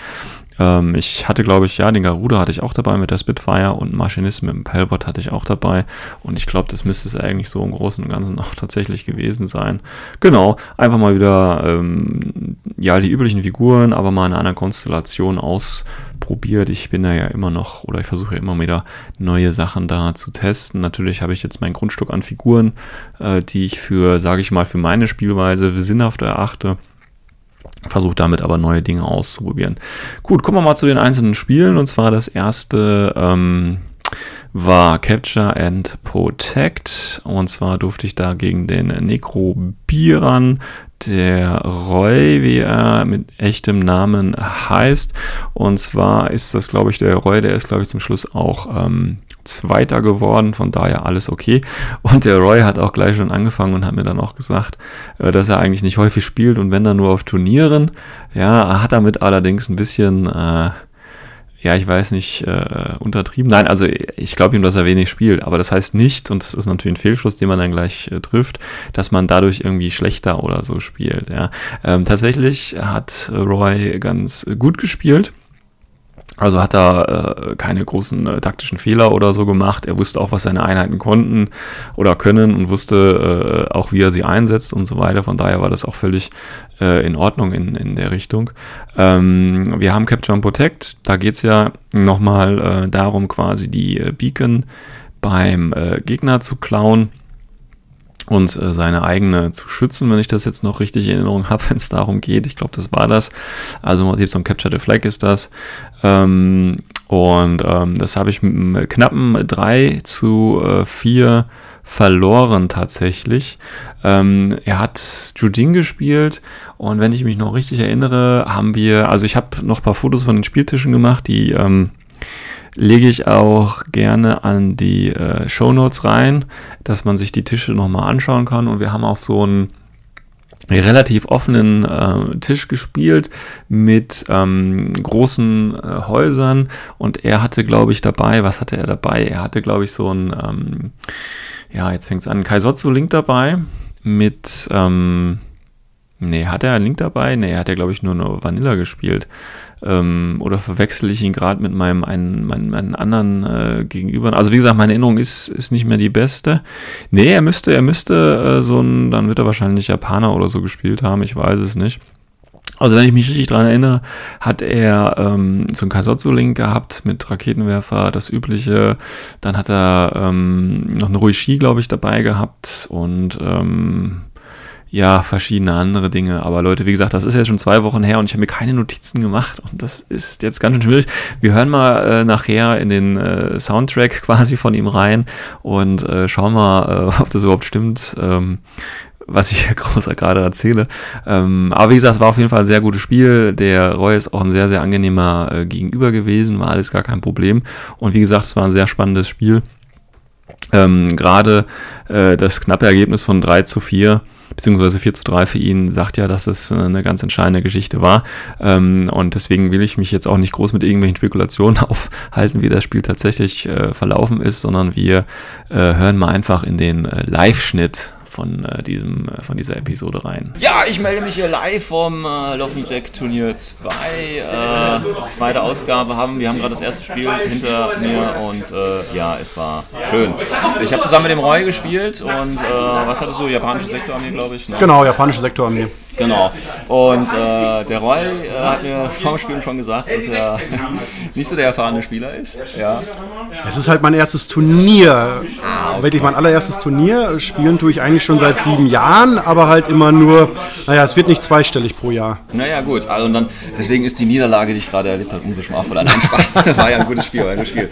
Ähm, ich hatte, glaube ich, ja, den Garuda hatte ich auch dabei mit der Spitfire und Maschinist mit dem Pelbot hatte ich auch dabei. Und ich glaube, das müsste es eigentlich so im Großen und Ganzen auch tatsächlich gewesen sein. Genau, einfach mal wieder, ähm, ja, die üblichen Figuren, aber mal in einer Konstellation ausprobiert. Ich bin da ja immer noch, oder ich versuche ja immer wieder neue Sachen da zu testen. Natürlich habe ich jetzt mein Grundstück an Figuren, äh, die ich für, sage ich mal, für meine Spielweise sinnhaft erachte. Versucht damit aber neue Dinge auszuprobieren. Gut, kommen wir mal zu den einzelnen Spielen. Und zwar das erste ähm, war Capture and Protect. Und zwar durfte ich da gegen den Necrobiran, der Roy, wie er mit echtem Namen heißt. Und zwar ist das, glaube ich, der Roy, der ist, glaube ich, zum Schluss auch ähm, Zweiter geworden, von daher alles okay. Und der Roy hat auch gleich schon angefangen und hat mir dann auch gesagt, äh, dass er eigentlich nicht häufig spielt und wenn dann nur auf Turnieren. Ja, hat damit allerdings ein bisschen, äh, ja, ich weiß nicht, äh, untertrieben. Nein, also ich glaube ihm, dass er wenig spielt, aber das heißt nicht, und das ist natürlich ein Fehlschluss, den man dann gleich äh, trifft, dass man dadurch irgendwie schlechter oder so spielt. Ja. Ähm, tatsächlich hat Roy ganz gut gespielt. Also hat er äh, keine großen äh, taktischen Fehler oder so gemacht. Er wusste auch, was seine Einheiten konnten oder können und wusste äh, auch, wie er sie einsetzt und so weiter. Von daher war das auch völlig äh, in Ordnung in, in der Richtung. Ähm, wir haben Capture and Protect. Da geht es ja nochmal äh, darum, quasi die äh, Beacon beim Gegner zu klauen und äh, seine eigene zu schützen, wenn ich das jetzt noch richtig in Erinnerung habe, wenn es darum geht. Ich glaube, das war das. Also im Prinzip so ein Capture the Flag ist das. Ähm, und ähm, das habe ich mit einem knappen 3 zu äh, 4 verloren tatsächlich. Ähm, er hat Jujin gespielt und wenn ich mich noch richtig erinnere, haben wir, also ich habe noch ein paar Fotos von den Spieltischen gemacht, die ähm, lege ich auch gerne an die äh, Show Notes rein, dass man sich die Tische nochmal anschauen kann. Und wir haben auf so einen relativ offenen äh, Tisch gespielt mit ähm, großen äh, Häusern und er hatte, glaube ich, dabei, was hatte er dabei? Er hatte, glaube ich, so ein, ähm, ja, jetzt fängt es an, Kaisotsu Link dabei mit, ähm, nee, hat er einen Link dabei? Nee, er hat ja, glaube ich, nur eine Vanilla gespielt. Ähm, oder verwechsel ich ihn gerade mit meinem einen, meinen, meinen anderen äh, Gegenüber? Also wie gesagt, meine Erinnerung ist, ist nicht mehr die beste. Nee, er müsste, er müsste äh, so ein, dann wird er wahrscheinlich Japaner oder so gespielt haben, ich weiß es nicht. Also wenn ich mich richtig daran erinnere, hat er ähm, so einen Kaisotsu-Link gehabt mit Raketenwerfer, das übliche. Dann hat er ähm, noch eine Ruishi, glaube ich, dabei gehabt und ähm, ja, verschiedene andere Dinge. Aber Leute, wie gesagt, das ist jetzt schon zwei Wochen her und ich habe mir keine Notizen gemacht und das ist jetzt ganz schön schwierig. Wir hören mal äh, nachher in den äh, Soundtrack quasi von ihm rein und äh, schauen mal, äh, ob das überhaupt stimmt. Ähm, was ich hier großer gerade erzähle. Ähm, aber wie gesagt, es war auf jeden Fall ein sehr gutes Spiel. Der Roy ist auch ein sehr, sehr angenehmer äh, Gegenüber gewesen, war alles gar kein Problem. Und wie gesagt, es war ein sehr spannendes Spiel. Ähm, gerade äh, das knappe Ergebnis von 3 zu 4 beziehungsweise 4 zu 3 für ihn, sagt ja, dass es eine ganz entscheidende Geschichte war. Ähm, und deswegen will ich mich jetzt auch nicht groß mit irgendwelchen Spekulationen aufhalten, wie das Spiel tatsächlich äh, verlaufen ist, sondern wir äh, hören mal einfach in den äh, Live-Schnitt von, äh, diesem, äh, von dieser Episode rein. Ja, ich melde mich hier live vom äh, Laughing Jack Turnier 2. Äh, zweite Ausgabe haben. Wir haben gerade das erste Spiel hinter mir und äh, ja, es war schön. Ich habe zusammen mit dem Roy gespielt und äh, was hattest du? Japanische Sektorarmee, glaube ich. Ne? Genau, japanische Sektorarmee. Genau. Und äh, der Roy hat mir vor dem Spielen schon gesagt, dass er nicht so der erfahrene Spieler ist. Ja. Es ist halt mein erstes Turnier. Ah, okay. Wirklich mein allererstes Turnier. Spielen tue ich eigentlich eigentlich schon seit sieben Jahren, aber halt immer nur, naja, es wird nicht zweistellig pro Jahr. Naja, gut. Also und dann, deswegen ist die Niederlage, die ich gerade erlebt habe, umso schmachvoller. Nein, Spaß. war ja ein gutes Spiel, war ein gutes Spiel.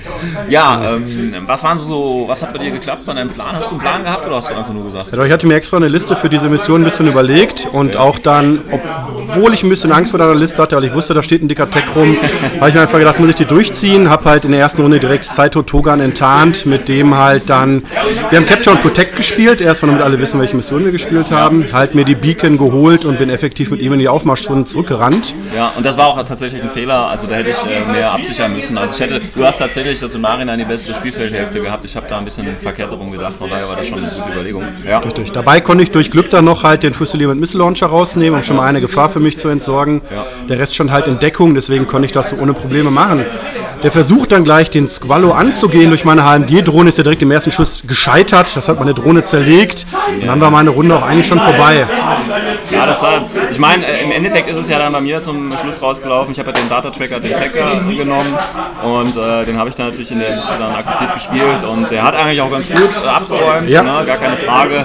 Ja, ähm, was waren so, was hat bei dir geklappt bei deinem Plan? Hast du einen Plan gehabt oder hast du einfach nur gesagt? Ja, ich hatte mir extra eine Liste für diese Mission ein bisschen überlegt und auch dann, obwohl ich ein bisschen Angst vor deiner Liste hatte, weil ich wusste, da steht ein dicker Tech rum, habe ich mir einfach gedacht, muss ich die durchziehen. Habe halt in der ersten Runde direkt Saito Togan enttarnt, mit dem halt dann, wir haben Capture und Protect gespielt, erst damit alle wissen, welche Mission wir gespielt haben. Halt mir die Beacon geholt und bin effektiv mit ihm in die Aufmarschrunde zurückgerannt. Ja, und das war auch tatsächlich ein Fehler. Also da hätte ich äh, mehr absichern müssen. Also ich hätte, du hast tatsächlich das im Nachhinein die bessere Spielfeldhälfte gehabt. Ich habe da ein bisschen verkehrt darum gedacht. Von daher war das schon eine gute Überlegung. Ja. Richtig. Dabei konnte ich durch Glück dann noch halt den Fusilier Missile Launcher rausnehmen, um schon mal eine Gefahr für mich zu entsorgen. Ja. Der Rest stand halt in Deckung, deswegen konnte ich das so ohne Probleme machen. Der Versuch dann gleich den Squallow anzugehen durch meine HMG-Drohne ist ja direkt im ersten Schuss gescheitert. Das hat meine Drohne zerlegt. Und dann war meine Runde auch eigentlich schon vorbei. Ja, das war, ich meine, äh, im Endeffekt ist es ja dann bei mir zum Schluss rausgelaufen. Ich habe ja den Data-Tracker, den Tracker genommen und äh, den habe ich dann natürlich in der Liste dann aggressiv gespielt und der hat eigentlich auch ganz gut äh, abgeräumt, ja. ne, gar keine Frage.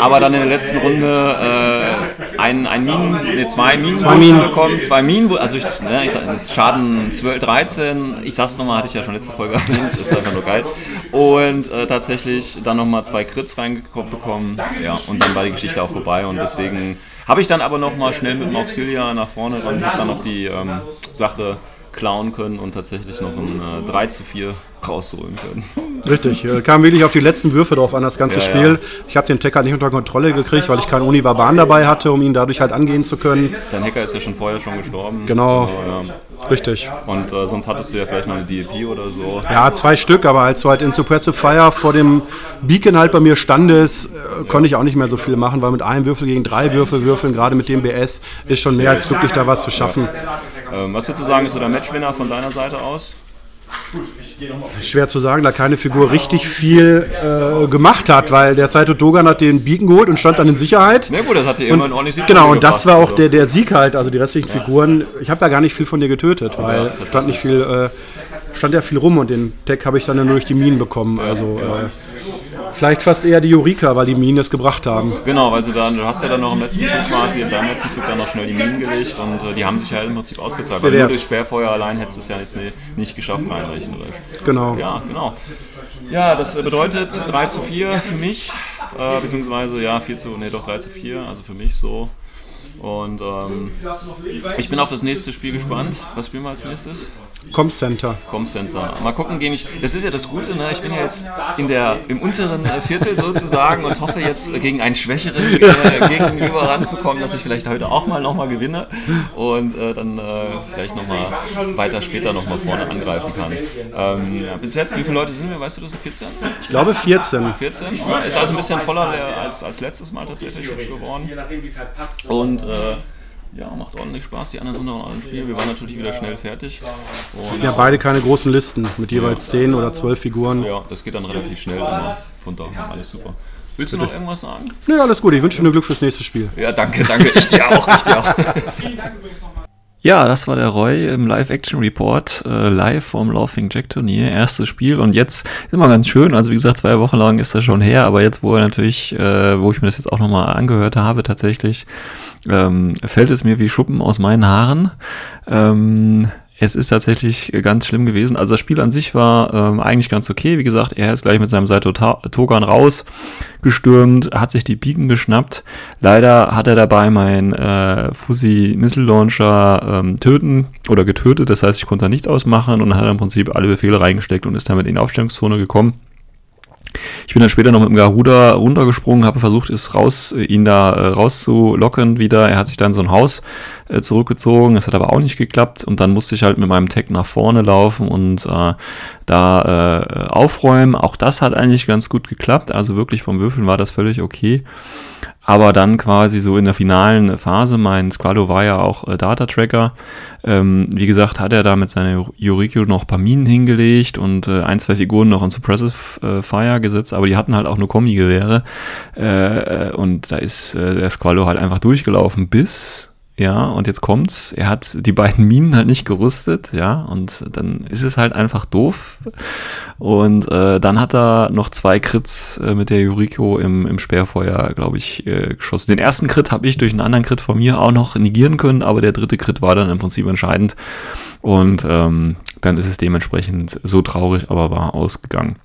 Aber dann in der letzten Runde äh, ein, ein Minen, nee, zwei Minen, zwei Minen bekommen, zwei Minen, also ich, ne, ich sag, Schaden 12, 13. Ich ich sag's nochmal, hatte ich ja schon letzte Folge erwähnt, ist einfach nur geil. Und äh, tatsächlich dann nochmal zwei Crits reinbekommen. Ja, und dann war die Geschichte auch vorbei und deswegen habe ich dann aber nochmal schnell mit dem Auxilia nach vorne und dann noch die ähm, Sache klauen können und tatsächlich noch ein äh, 3 zu 4 rausholen können. Richtig, äh, kam wirklich auf die letzten Würfe drauf an, das ganze Ja, Spiel. ja. Ich habe den halt nicht unter Kontrolle gekriegt, weil ich keinen Univaban dabei hatte, um ihn dadurch halt angehen zu können. Dein Hacker ist ja schon vorher schon gestorben. Genau. Also, ja. Richtig. Und äh, sonst hattest du ja vielleicht noch eine DLP oder so. Ja, zwei Stück, aber als du halt in Suppressive Fire vor dem Beacon halt bei mir standest, äh, konnte ich auch nicht mehr so viel machen, weil mit einem Würfel gegen drei Würfel würfeln, gerade mit dem BS, ist schon mehr als glücklich, da was zu schaffen. Ähm, was würdest du sagen, ist so der Matchwinner von deiner Seite aus? Schwer zu sagen, da keine Figur richtig viel äh, gemacht hat, weil der Saito Dogan hat den Beacon geholt und stand dann in Sicherheit. Na gut, das hat dir immerhin ordentlich Sieg Genau, und das war auch also. der, der Sieg halt, also die restlichen Figuren. Ich habe ja gar nicht viel von dir getötet, weil stand nicht viel, äh, stand ja viel rum und den Tech habe ich dann ja nur durch die Minen bekommen. Also äh, vielleicht fast eher die Eureka, weil die Minen es gebracht haben. Genau, weil du dann, du hast ja dann noch im letzten Zug quasi, in deinem letzten Zug dann noch schnell die Minen gelegt und äh, die haben sich ja im Prinzip ausgezahlt. Weil nur Bewährt. durch Sperrfeuer allein hättest du es ja jetzt nie- nicht geschafft, rein rechnerisch. Genau. Ja, genau. Ja, das bedeutet 3 zu 4 für mich, äh, beziehungsweise ja, 4 zu, nee, doch 3 zu 4, also für mich so. Und ähm, ich bin auf das nächste Spiel gespannt. Was spielen wir als nächstes? Comcenter. Comcenter. Mal gucken, gegen ich. Das ist ja das Gute, ne? Ich bin ja jetzt in der, im unteren äh, Viertel sozusagen und hoffe jetzt gegen einen schwächeren äh, Gegenüber ranzukommen, dass ich vielleicht heute auch mal nochmal gewinne und äh, dann äh, vielleicht nochmal weiter später nochmal vorne angreifen kann. Ähm, bis jetzt, wie viele Leute sind wir? Weißt du das? 14? Ich glaube 14. 14? Ja, ist also ein bisschen voller als, als letztes Mal tatsächlich jetzt geworden. Und äh, ja, macht ordentlich Spaß. Die anderen sind noch alle im Spiel. Wir waren natürlich wieder schnell fertig. Und Ja, beide keine großen Listen mit jeweils 10 oder 12 Figuren. ja, das geht dann relativ schnell immer. Von daher alles super. Willst du noch irgendwas sagen? Nee, alles gut. Ich wünsche dir nur Glück fürs nächste Spiel. Ja, danke, danke. Ich dir auch, ich dir auch. Ja, das war der Roy im Live-Action-Report, äh, live vom Laughing Jack-Turnier, erstes Spiel. Und jetzt ist immer ganz schön, also wie gesagt, zwei Wochen lang ist das schon her, aber jetzt, wo er natürlich, äh, wo ich mir das jetzt auch nochmal angehört habe, tatsächlich, ähm, fällt es mir wie Schuppen aus meinen Haaren. Ähm, es ist tatsächlich ganz schlimm gewesen. Also das Spiel an sich war ähm, eigentlich ganz okay. Wie gesagt, er ist gleich mit seinem Saito Togan rausgestürmt, hat sich die Beacon geschnappt. Leider hat er dabei mein äh, Fusi Missile Launcher ähm, töten oder getötet. Das heißt, ich konnte da nichts ausmachen und hat im Prinzip alle Befehle reingesteckt und ist damit in die Aufstellungszone gekommen. Ich bin dann später noch mit dem Garuda runtergesprungen, habe versucht, es raus, ihn da äh, rauszulocken wieder. Er hat sich dann so ein Haus äh, zurückgezogen, das hat aber auch nicht geklappt und dann musste ich halt mit meinem Tech nach vorne laufen und äh, da äh, aufräumen. Auch das hat eigentlich ganz gut geklappt, also wirklich vom Würfeln war das völlig okay. Aber dann quasi so in der finalen Phase, mein Squalo war ja auch äh, Data-Tracker. Ähm, wie gesagt, hat er da mit seiner Yuriko noch paar Minen hingelegt und äh, ein, zwei Figuren noch in Suppressive äh, Fire gesetzt, aber die hatten halt auch nur Kombi-Gewehre. Äh, äh, und da ist äh, der Squalo halt einfach durchgelaufen bis ja, und jetzt kommt's. Er hat die beiden Minen halt nicht gerüstet, ja, und dann ist es halt einfach doof. Und äh, dann hat er noch zwei Crits äh, mit der Yuriko im, im Sperrfeuer, glaube ich, äh, geschossen. Den ersten Crit habe ich durch einen anderen Crit von mir auch noch negieren können, aber der dritte Crit war dann im Prinzip entscheidend. Und ähm, dann ist es dementsprechend so traurig, aber war ausgegangen.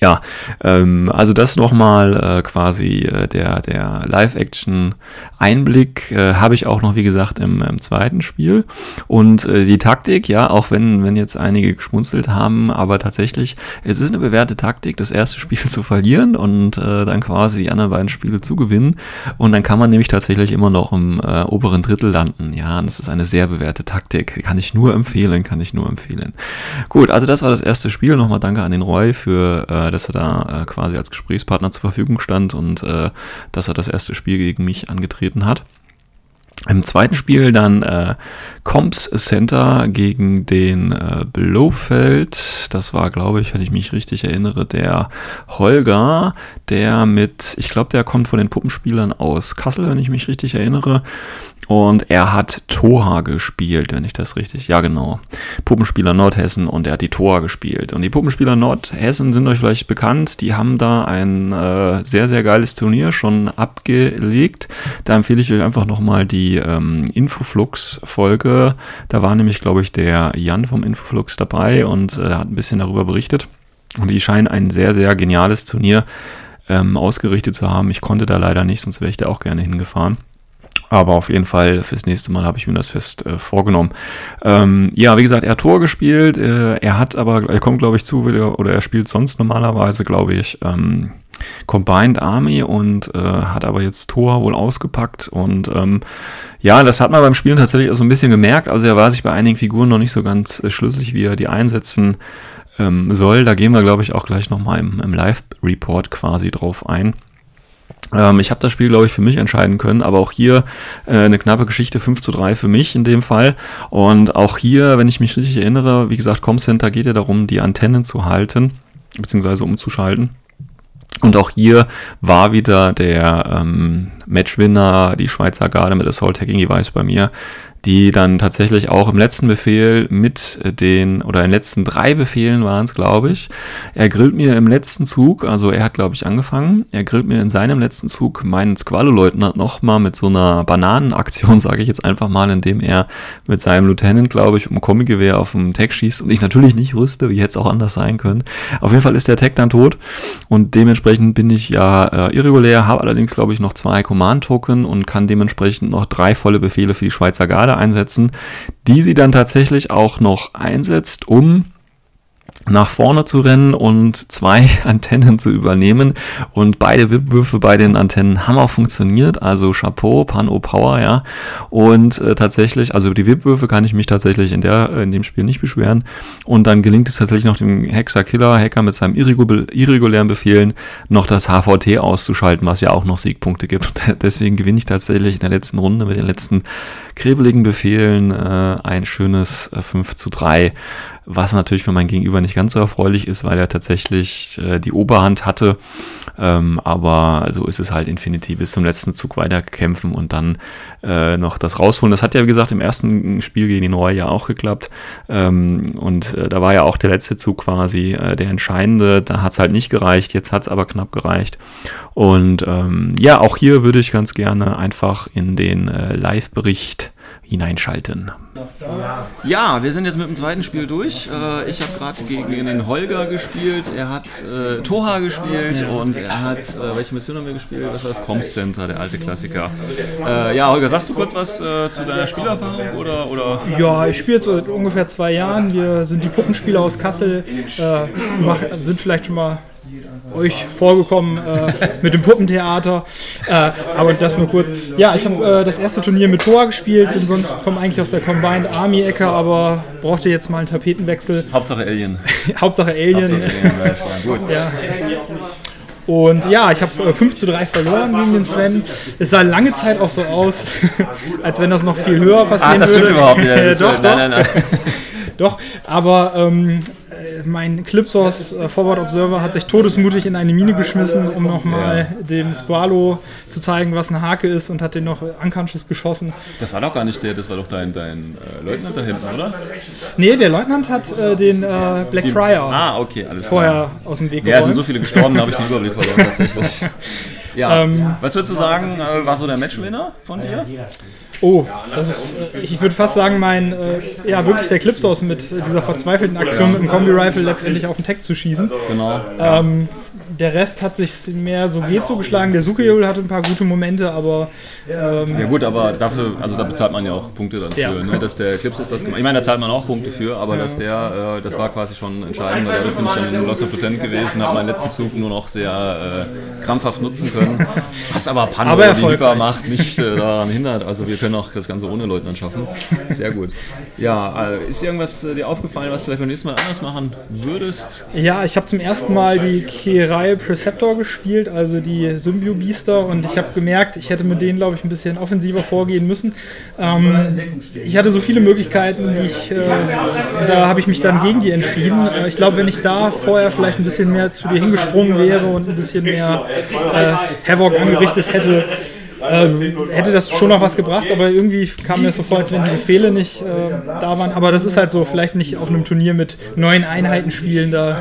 Ja, ähm, also das nochmal äh, quasi äh, der, der Live-Action-Einblick äh, habe ich auch noch, wie gesagt, im, im zweiten Spiel. Und äh, die Taktik, ja, auch wenn, wenn jetzt einige geschmunzelt haben, aber tatsächlich, es ist eine bewährte Taktik, das erste Spiel zu verlieren und äh, dann quasi die anderen beiden Spiele zu gewinnen. Und dann kann man nämlich tatsächlich immer noch im äh, oberen Drittel landen. Ja, und das ist eine sehr bewährte Taktik. Kann ich nur empfehlen, kann ich nur empfehlen. Gut, also das war das erste Spiel. Nochmal danke an den Roy für, äh, dass er da äh, quasi als Gesprächspartner zur Verfügung stand und äh, dass er das erste Spiel gegen mich angetreten hat. Im zweiten Spiel dann äh, Comps Center gegen den äh, Blofeld. Das war, glaube ich, wenn ich mich richtig erinnere, der Holger, der mit, ich glaube, der kommt von den Puppenspielern aus Kassel, wenn ich mich richtig erinnere. Und er hat Toha gespielt, wenn ich das richtig. Ja, genau. Puppenspieler Nordhessen und er hat die Toha gespielt. Und die Puppenspieler Nordhessen sind euch vielleicht bekannt. Die haben da ein äh, sehr, sehr geiles Turnier schon abgelegt. Da empfehle ich euch einfach nochmal die ähm, Infoflux-Folge. Da war nämlich, glaube ich, der Jan vom Infoflux dabei und äh, hat ein bisschen darüber berichtet. Und die scheinen ein sehr, sehr geniales Turnier ähm, ausgerichtet zu haben. Ich konnte da leider nicht, sonst wäre ich da auch gerne hingefahren. Aber auf jeden Fall fürs nächste Mal habe ich mir das fest äh, vorgenommen. Ähm, ja, wie gesagt, er hat Tor gespielt. Äh, er hat aber, er kommt glaube ich zu, oder er spielt sonst normalerweise, glaube ich, ähm, Combined Army und äh, hat aber jetzt Tor wohl ausgepackt. Und ähm, ja, das hat man beim Spielen tatsächlich auch so ein bisschen gemerkt. Also er war sich bei einigen Figuren noch nicht so ganz äh, schlüssig, wie er die einsetzen ähm, soll. Da gehen wir, glaube ich, auch gleich nochmal im, im Live-Report quasi drauf ein. Ähm, ich habe das Spiel, glaube ich, für mich entscheiden können, aber auch hier äh, eine knappe Geschichte 5 zu 3 für mich in dem Fall. Und auch hier, wenn ich mich richtig erinnere, wie gesagt, Comcenter geht ja darum, die Antennen zu halten, beziehungsweise umzuschalten. Und auch hier war wieder der ähm, Matchwinner, die Schweizer Garde mit Assault Hacking Device bei mir die dann tatsächlich auch im letzten Befehl mit den, oder in den letzten drei Befehlen waren es, glaube ich. Er grillt mir im letzten Zug, also er hat, glaube ich, angefangen, er grillt mir in seinem letzten Zug meinen Squalo-Leutnant nochmal mit so einer Bananenaktion, sage ich jetzt einfach mal, indem er mit seinem Lieutenant, glaube ich, um Kombigewehr auf dem Tag schießt und ich natürlich nicht wusste, wie hätte es auch anders sein können. Auf jeden Fall ist der Tag dann tot und dementsprechend bin ich ja äh, irregulär, habe allerdings, glaube ich, noch zwei Command-Token und kann dementsprechend noch drei volle Befehle für die Schweizer Garde Brigade einsetzen, die sie dann tatsächlich auch noch einsetzt, um nach vorne zu rennen und zwei Antennen zu übernehmen. Und beide Wippwürfe bei den Antennen haben auch funktioniert. Also Chapeau, Pan-O Power, ja. Und äh, tatsächlich, also die Wippwürfe kann ich mich tatsächlich in, der, in dem Spiel nicht beschweren. Und dann gelingt es tatsächlich noch dem Hexer-Killer, Hacker mit seinem irregulären Befehlen, noch das HVT auszuschalten, was ja auch noch Siegpunkte gibt. Deswegen gewinne ich tatsächlich in der letzten Runde mit den letzten krebeligen Befehlen äh, ein schönes äh, 5 zu 3 was natürlich für mein Gegenüber nicht ganz so erfreulich ist, weil er tatsächlich äh, die Oberhand hatte. Ähm, aber so ist es halt Infinity bis zum letzten Zug weiter kämpfen und dann äh, noch das rausholen. Das hat ja, wie gesagt, im ersten Spiel gegen die Neue ja auch geklappt. Ähm, und äh, da war ja auch der letzte Zug quasi äh, der entscheidende. Da hat es halt nicht gereicht, jetzt hat es aber knapp gereicht. Und ähm, ja, auch hier würde ich ganz gerne einfach in den äh, Live-Bericht hineinschalten. Ja, wir sind jetzt mit dem zweiten Spiel durch. Äh, ich habe gerade gegen den Holger gespielt, er hat äh, Toha gespielt und er hat, äh, welche Mission haben wir gespielt? Das war das Comms Center, der alte Klassiker. Äh, ja, Holger, sagst du kurz was äh, zu deiner Spielerfahrung? Oder, oder? Ja, ich spiele seit ungefähr zwei Jahren. Wir sind die Puppenspieler aus Kassel, äh, mach, sind vielleicht schon mal euch vorgekommen äh, mit dem Puppentheater. Äh, aber das nur kurz. Ja, ich habe äh, das erste Turnier mit Thor gespielt, bin sonst komme eigentlich aus der Combined Army Ecke, aber brauchte jetzt mal einen Tapetenwechsel. Hauptsache Alien. Hauptsache Alien. Hauptsache Alien gut. Ja. Und ja, ich habe äh, 5 zu 3 verloren gegen den Sven. Es sah lange Zeit auch so aus, als wenn das noch viel höher passieren Ach, das würde. Stimmt überhaupt nicht. Doch, doch. Doch, aber ähm, mein Clipsource äh, Forward Observer hat sich todesmutig in eine Mine geschmissen, um nochmal ja. dem Squalo zu zeigen, was eine Hake ist und hat den noch unconscious geschossen. Das war doch gar nicht der, das war doch dein, dein äh, Leutnant da hinten, oder? Nee, der Leutnant hat äh, den äh, Black Friar ah, okay, alles vorher klar. aus dem Weg geräumt. Ja, es sind so viele gestorben, da habe ich den Überblick verloren tatsächlich. Ja. Ähm, was würdest du sagen, äh, war so der Matchwinner von dir? Oh, das ist, ich würde fast sagen, mein, äh, ja, wirklich der Clipsource mit dieser verzweifelten Aktion mit dem Kombi-Rifle letztendlich auf den Tech zu schießen. Genau. Ähm, der Rest hat sich mehr so geht so geschlagen. Der Sukiol hatte ein paar gute Momente, aber. Ähm, ja, gut, aber dafür, also da bezahlt man ja auch Punkte dann für, ja. ne? dass der Clipsource das gemacht Ich meine, da zahlt man auch Punkte für, aber ja. dass der, äh, das war quasi schon entscheidend, weil dadurch bin ich dann in Lost of Lieutenant gewesen, habe meinen letzten Zug nur noch sehr äh, krampfhaft nutzen können. Was aber Panda aber die Hyper macht, nicht äh, daran hindert. Also wir können auch das Ganze ohne Leutnant schaffen. Sehr gut. Ja, äh, ist dir irgendwas äh, dir aufgefallen, was du vielleicht beim nächsten Mal anders machen würdest? Ja, ich habe zum ersten Mal die Key-Reihe Preceptor gespielt, also die Symbio-Beaster und ich habe gemerkt, ich hätte mit denen, glaube ich, ein bisschen offensiver vorgehen müssen. Ähm, ich hatte so viele Möglichkeiten, die ich, äh, da habe ich mich dann gegen die entschieden. Äh, ich glaube, wenn ich da vorher vielleicht ein bisschen mehr zu dir hingesprungen wäre und ein bisschen mehr äh, Havoc angerichtet hätte, ähm, hätte das schon noch was gebracht, aber irgendwie kam mir so vor, als wenn die Befehle nicht äh, da waren. Aber das ist halt so, vielleicht nicht auf einem Turnier mit neun Einheiten spielen, da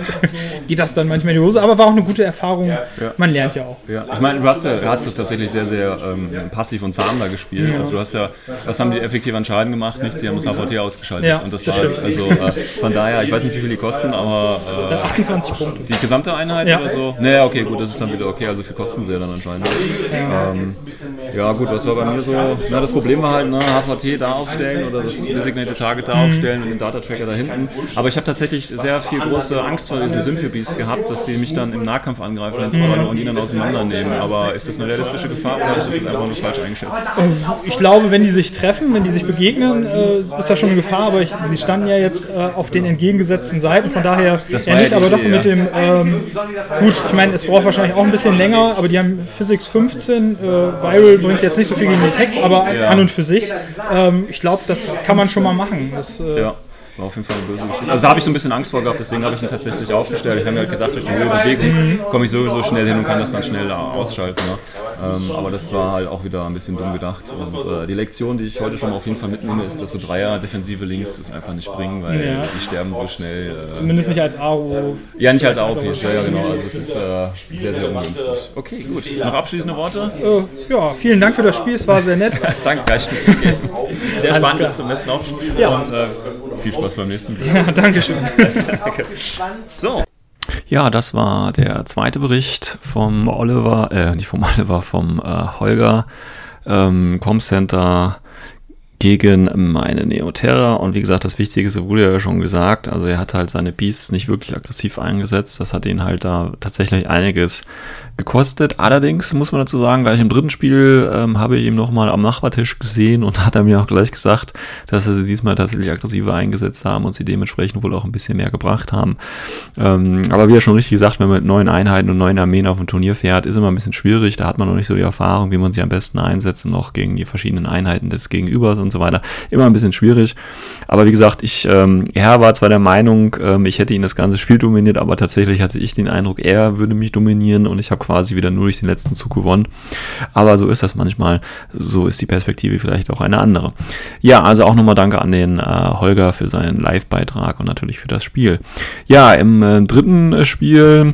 geht das dann manchmal in die Hose, aber war auch eine gute Erfahrung. Man lernt ja auch. Ja, ich meine, du hast ja, hast ja tatsächlich sehr, sehr ähm, passiv und zahm da gespielt. Also du hast ja, das haben die effektiv entscheiden gemacht, nicht, sie haben das HVT ausgeschaltet. Ja, und das, das war es. stimmt. Also äh, von daher, ich weiß nicht, wie viel die kosten, aber äh, 28 Punkte. die gesamte Einheit Ja. oder so? Naja, okay, gut, das ist dann wieder okay, also viel kosten sie ja dann anscheinend. Ähm, ja gut, was war bei mir so? Na, das Problem war halt, ne, HVT da aufstellen oder das Designated Target da Mhm. aufstellen und den Data Tracker da hinten. Aber ich habe tatsächlich sehr viel große Angst vor diesen Symphobies gehabt, dass die mich dann im Nahkampf angreifen und zwar nur und die dann auseinandernehmen. Aber ist das eine realistische Gefahr oder ist das einfach nur falsch eingeschätzt? Ich glaube, wenn die sich treffen, wenn die sich begegnen, äh, ist das schon eine Gefahr, aber ich, sie standen ja jetzt äh, auf den entgegengesetzten Seiten, von daher Das die aber doch mit dem, ähm, gut, ich meine, es braucht wahrscheinlich auch ein bisschen länger, aber die haben Physics 15, äh, Viral bringt jetzt nicht so viel gegen den Text, aber Ja. an und für sich, ähm, ich glaube, das kann man schon mal machen. Das, äh, Ja. War auf jeden Fall eine böse Geschichte. Also da habe ich so ein bisschen Angst vor gehabt, deswegen habe ich ihn tatsächlich aufgestellt. Ich habe mir halt gedacht, durch die hohe Bewegung komme ich sowieso schnell hin und kann das dann schnell ausschalten. Ne? Ähm, aber das war halt auch wieder ein bisschen dumm gedacht. Und äh, die Lektion, die ich heute schon mal auf jeden Fall mitnehme, ist, dass so Dreier defensive Links es einfach nicht bringen, weil Ja. die sterben so schnell. Äh, Zumindest nicht als AO. ja, nicht als AOP, ja, ja genau. Also das ist äh, sehr, sehr ungünstig. Okay, gut. Noch abschließende Worte? Äh, ja, vielen Dank für das Spiel, es war sehr nett. Danke, gleich. Sehr spannend bis zum letzten auch. Ja. Und äh, viel Spaß beim nächsten Video. Ja, Dankeschön. So. Ja, das war der zweite Bericht vom Oliver, äh, nicht vom Oliver, vom äh, Holger, ähm, Comcenter gegen meine Neoterra. Und wie gesagt, das Wichtigste wurde ja schon gesagt. Also er hat halt seine Beasts nicht wirklich aggressiv eingesetzt. Das hat ihn halt da tatsächlich einiges gekostet. Allerdings muss man dazu sagen, gleich im dritten Spiel ähm, habe ich ihn nochmal am Nachbartisch gesehen und hat er mir auch gleich gesagt, dass er sie diesmal tatsächlich aggressiver eingesetzt haben und sie dementsprechend wohl auch ein bisschen mehr gebracht haben. Ähm, aber wie er schon richtig gesagt, wenn man mit neuen Einheiten und neuen Armeen auf ein Turnier fährt, ist immer ein bisschen schwierig. Da hat man noch nicht so die Erfahrung, wie man sie am besten einsetzt und auch gegen die verschiedenen Einheiten des Gegenübers und so weiter. Immer ein bisschen schwierig. Aber wie gesagt, ich, ähm, er war zwar der Meinung, ähm, ich hätte ihn das ganze Spiel dominiert, aber tatsächlich hatte ich den Eindruck, er würde mich dominieren und ich habe quasi wieder nur durch den letzten Zug gewonnen. Aber so ist das manchmal. So ist die Perspektive vielleicht auch eine andere. Ja, also auch nochmal danke an den äh, Holger für seinen Live-Beitrag und natürlich für das Spiel. Ja, im äh, dritten Spiel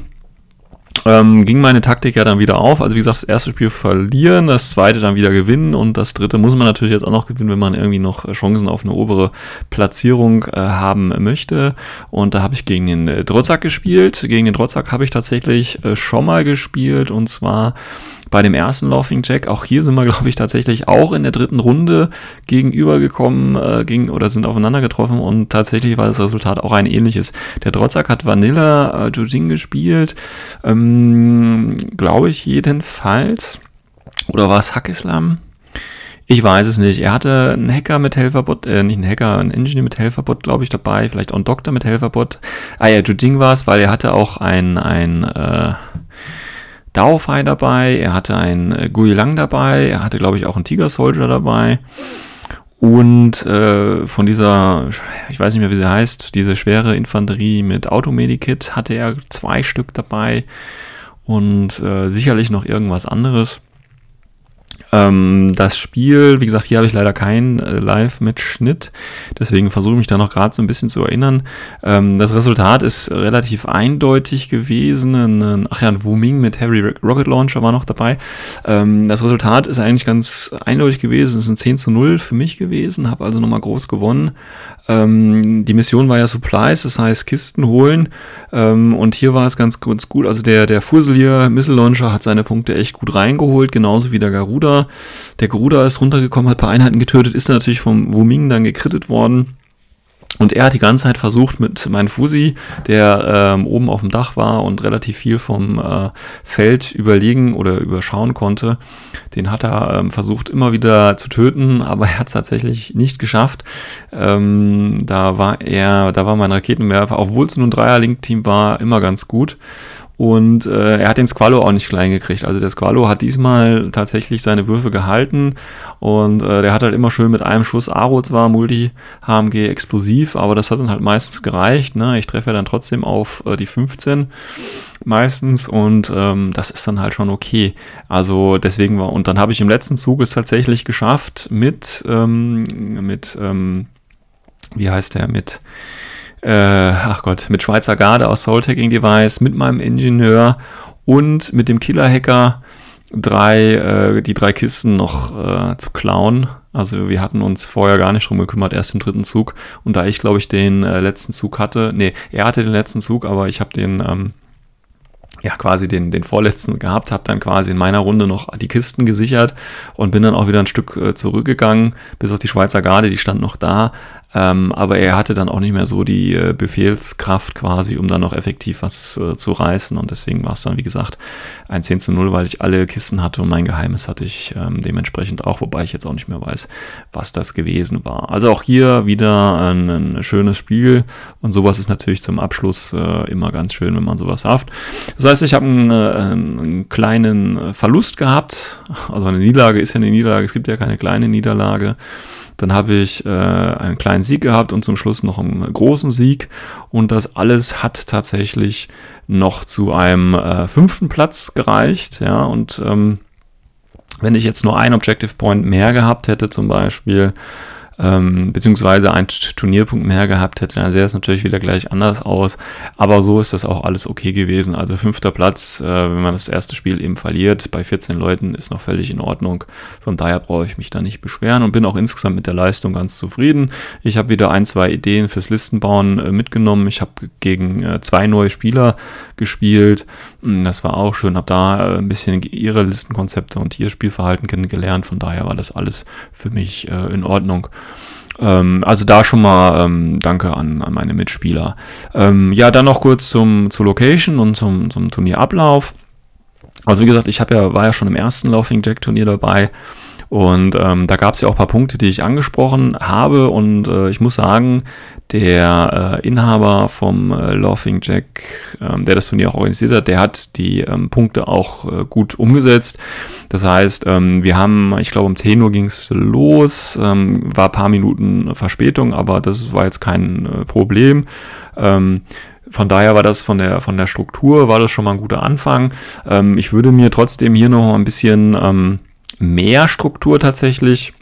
ähm, ging meine Taktik ja dann wieder auf. Also wie gesagt, das erste Spiel verlieren, das zweite dann wieder gewinnen und das dritte muss man natürlich jetzt auch noch gewinnen, wenn man irgendwie noch Chancen auf eine obere Platzierung äh, haben möchte. Und da habe ich gegen den äh, Drotzak gespielt. Gegen den Drotzak habe ich tatsächlich äh, schon mal gespielt und zwar bei dem ersten Laughing Jack. Auch hier sind wir, glaube ich, tatsächlich auch in der dritten Runde gegenübergekommen äh, gegen, oder sind aufeinander getroffen und tatsächlich war das Resultat auch ein ähnliches. Der Drotzak hat Vanilla äh, Jujing gespielt, ähm, glaube ich jedenfalls. Oder war es Hackislam? Ich weiß es nicht. Er hatte einen Hacker mit Helferbot, äh, nicht einen Hacker, einen Engineer mit Helferbot, glaube ich, dabei. Vielleicht auch einen Doktor mit Helferbot. Ah ja, Jujing war es, weil er hatte auch ein, ein äh, Daofei dabei, er hatte einen äh, Gui Lang dabei, er hatte, glaube ich, auch einen Tiger Soldier dabei. Und äh, von dieser, ich weiß nicht mehr, wie sie heißt, diese schwere Infanterie mit Automedikit hatte er zwei Stück dabei und äh, sicherlich noch irgendwas anderes. Ähm, das Spiel, wie gesagt, hier habe ich leider keinen äh, Live-Mitschnitt, deswegen versuche ich mich da noch gerade so ein bisschen zu erinnern. Ähm, das Resultat ist relativ eindeutig gewesen. Ein, ach ja, ein Wuming mit Heavy Rocket Launcher war noch dabei. Ähm, das Resultat ist eigentlich ganz eindeutig gewesen. Es ist ein 10 zu 0 für mich gewesen, habe also nochmal groß gewonnen. Ähm, die Mission war ja Supplies, das heißt Kisten holen. Ähm, und hier war es ganz, ganz gut. Also der, der Fusilier Missile Launcher hat seine Punkte echt gut reingeholt, genauso wie der Garuda. Der Garuda ist runtergekommen, hat ein paar Einheiten getötet, ist natürlich vom Wuming dann gekrittet worden. Und er hat die ganze Zeit versucht mit meinem Fusi, der ähm, oben auf dem Dach war und relativ viel vom äh, Feld überlegen oder überschauen konnte, den hat er ähm, versucht immer wieder zu töten, aber er hat es tatsächlich nicht geschafft. Ähm, da war er, da war mein Raketenwerfer, obwohl es nur ein Dreier-Link-Team war, immer ganz gut. Und äh, er hat den Squallow auch nicht klein gekriegt. Also der Squallow hat diesmal tatsächlich seine Würfe gehalten und äh, der hat halt immer schön mit einem Schuss Aro zwar Multi-HMG explosiv, aber das hat dann halt meistens gereicht. Ne? Ich treffe ja dann trotzdem auf äh, die 15 meistens und ähm, das ist dann halt schon okay. Also deswegen war, und dann habe ich im letzten Zug es tatsächlich geschafft mit, ähm, mit, ähm, wie heißt der, mit äh, ach Gott, mit Schweizer Garde aus Soul Tagging Device, mit meinem Ingenieur und mit dem Killer-Hacker drei, äh, die drei Kisten noch äh, zu klauen. Also wir hatten uns vorher gar nicht drum gekümmert, erst im dritten Zug. Und da ich, glaube ich, den äh, letzten Zug hatte, nee, er hatte den letzten Zug, aber ich habe den, ähm, ja, quasi den, den vorletzten gehabt, habe dann quasi in meiner Runde noch die Kisten gesichert und bin dann auch wieder ein Stück äh, zurückgegangen, bis auf die Schweizer Garde, die stand noch da. Ähm, aber er hatte dann auch nicht mehr so die äh, Befehlskraft quasi, um dann noch effektiv was äh, zu reißen. Und deswegen war es dann, wie gesagt, ein 10 zu 0, weil ich alle Kisten hatte und mein Geheimnis hatte ich ähm, dementsprechend auch, wobei ich jetzt auch nicht mehr weiß, was das gewesen war. Also auch hier wieder ein, ein schönes Spiel und sowas ist natürlich zum Abschluss äh, immer ganz schön, wenn man sowas hat. Das heißt, ich habe einen, äh, einen kleinen Verlust gehabt. Also eine Niederlage ist ja eine Niederlage, es gibt ja keine kleine Niederlage. Dann habe ich äh, einen kleinen Sieg gehabt und zum Schluss noch einen großen Sieg. Und das alles hat tatsächlich noch zu einem äh, fünften Platz gereicht. Ja, und ähm, wenn ich jetzt nur einen Objective Point mehr gehabt hätte, zum Beispiel, ähm, beziehungsweise einen Turnierpunkt mehr gehabt hätte, dann sähe es natürlich wieder gleich anders aus. Aber so ist das auch alles okay gewesen. Also fünfter Platz, äh, wenn man das erste Spiel eben verliert, bei 14 Leuten ist noch völlig in Ordnung. Von daher brauche ich mich da nicht beschweren und bin auch insgesamt mit der Leistung ganz zufrieden. Ich habe wieder ein, zwei Ideen fürs Listenbauen äh, mitgenommen. Ich habe gegen äh, zwei neue Spieler gespielt. Hm, das war auch schön, habe da äh, ein bisschen ihre Listenkonzepte und ihr Spielverhalten kennengelernt. Von daher war das alles für mich äh, in Ordnung. Ähm, also da schon mal ähm, Danke an, an meine Mitspieler. Ähm, ja, dann noch kurz zum, zur Location und zum, zum Turnierablauf. Also wie gesagt, ich ja, war ja schon im ersten Laughing Jack Turnier dabei und ähm, da gab es ja auch ein paar Punkte, die ich angesprochen habe. Und äh, ich muss sagen, der äh, Inhaber vom äh, Laughing Jack, ähm, der das Turnier auch organisiert hat, der hat die ähm, Punkte auch äh, gut umgesetzt. Das heißt, ähm, wir haben, ich glaube, um 10 Uhr ging es los, ähm, war ein paar Minuten Verspätung, aber das war jetzt kein äh, Problem. Ähm, von daher war das von der, von der Struktur, war das schon mal ein guter Anfang. Ähm, ich würde mir trotzdem hier noch ein bisschen mehr Struktur tatsächlich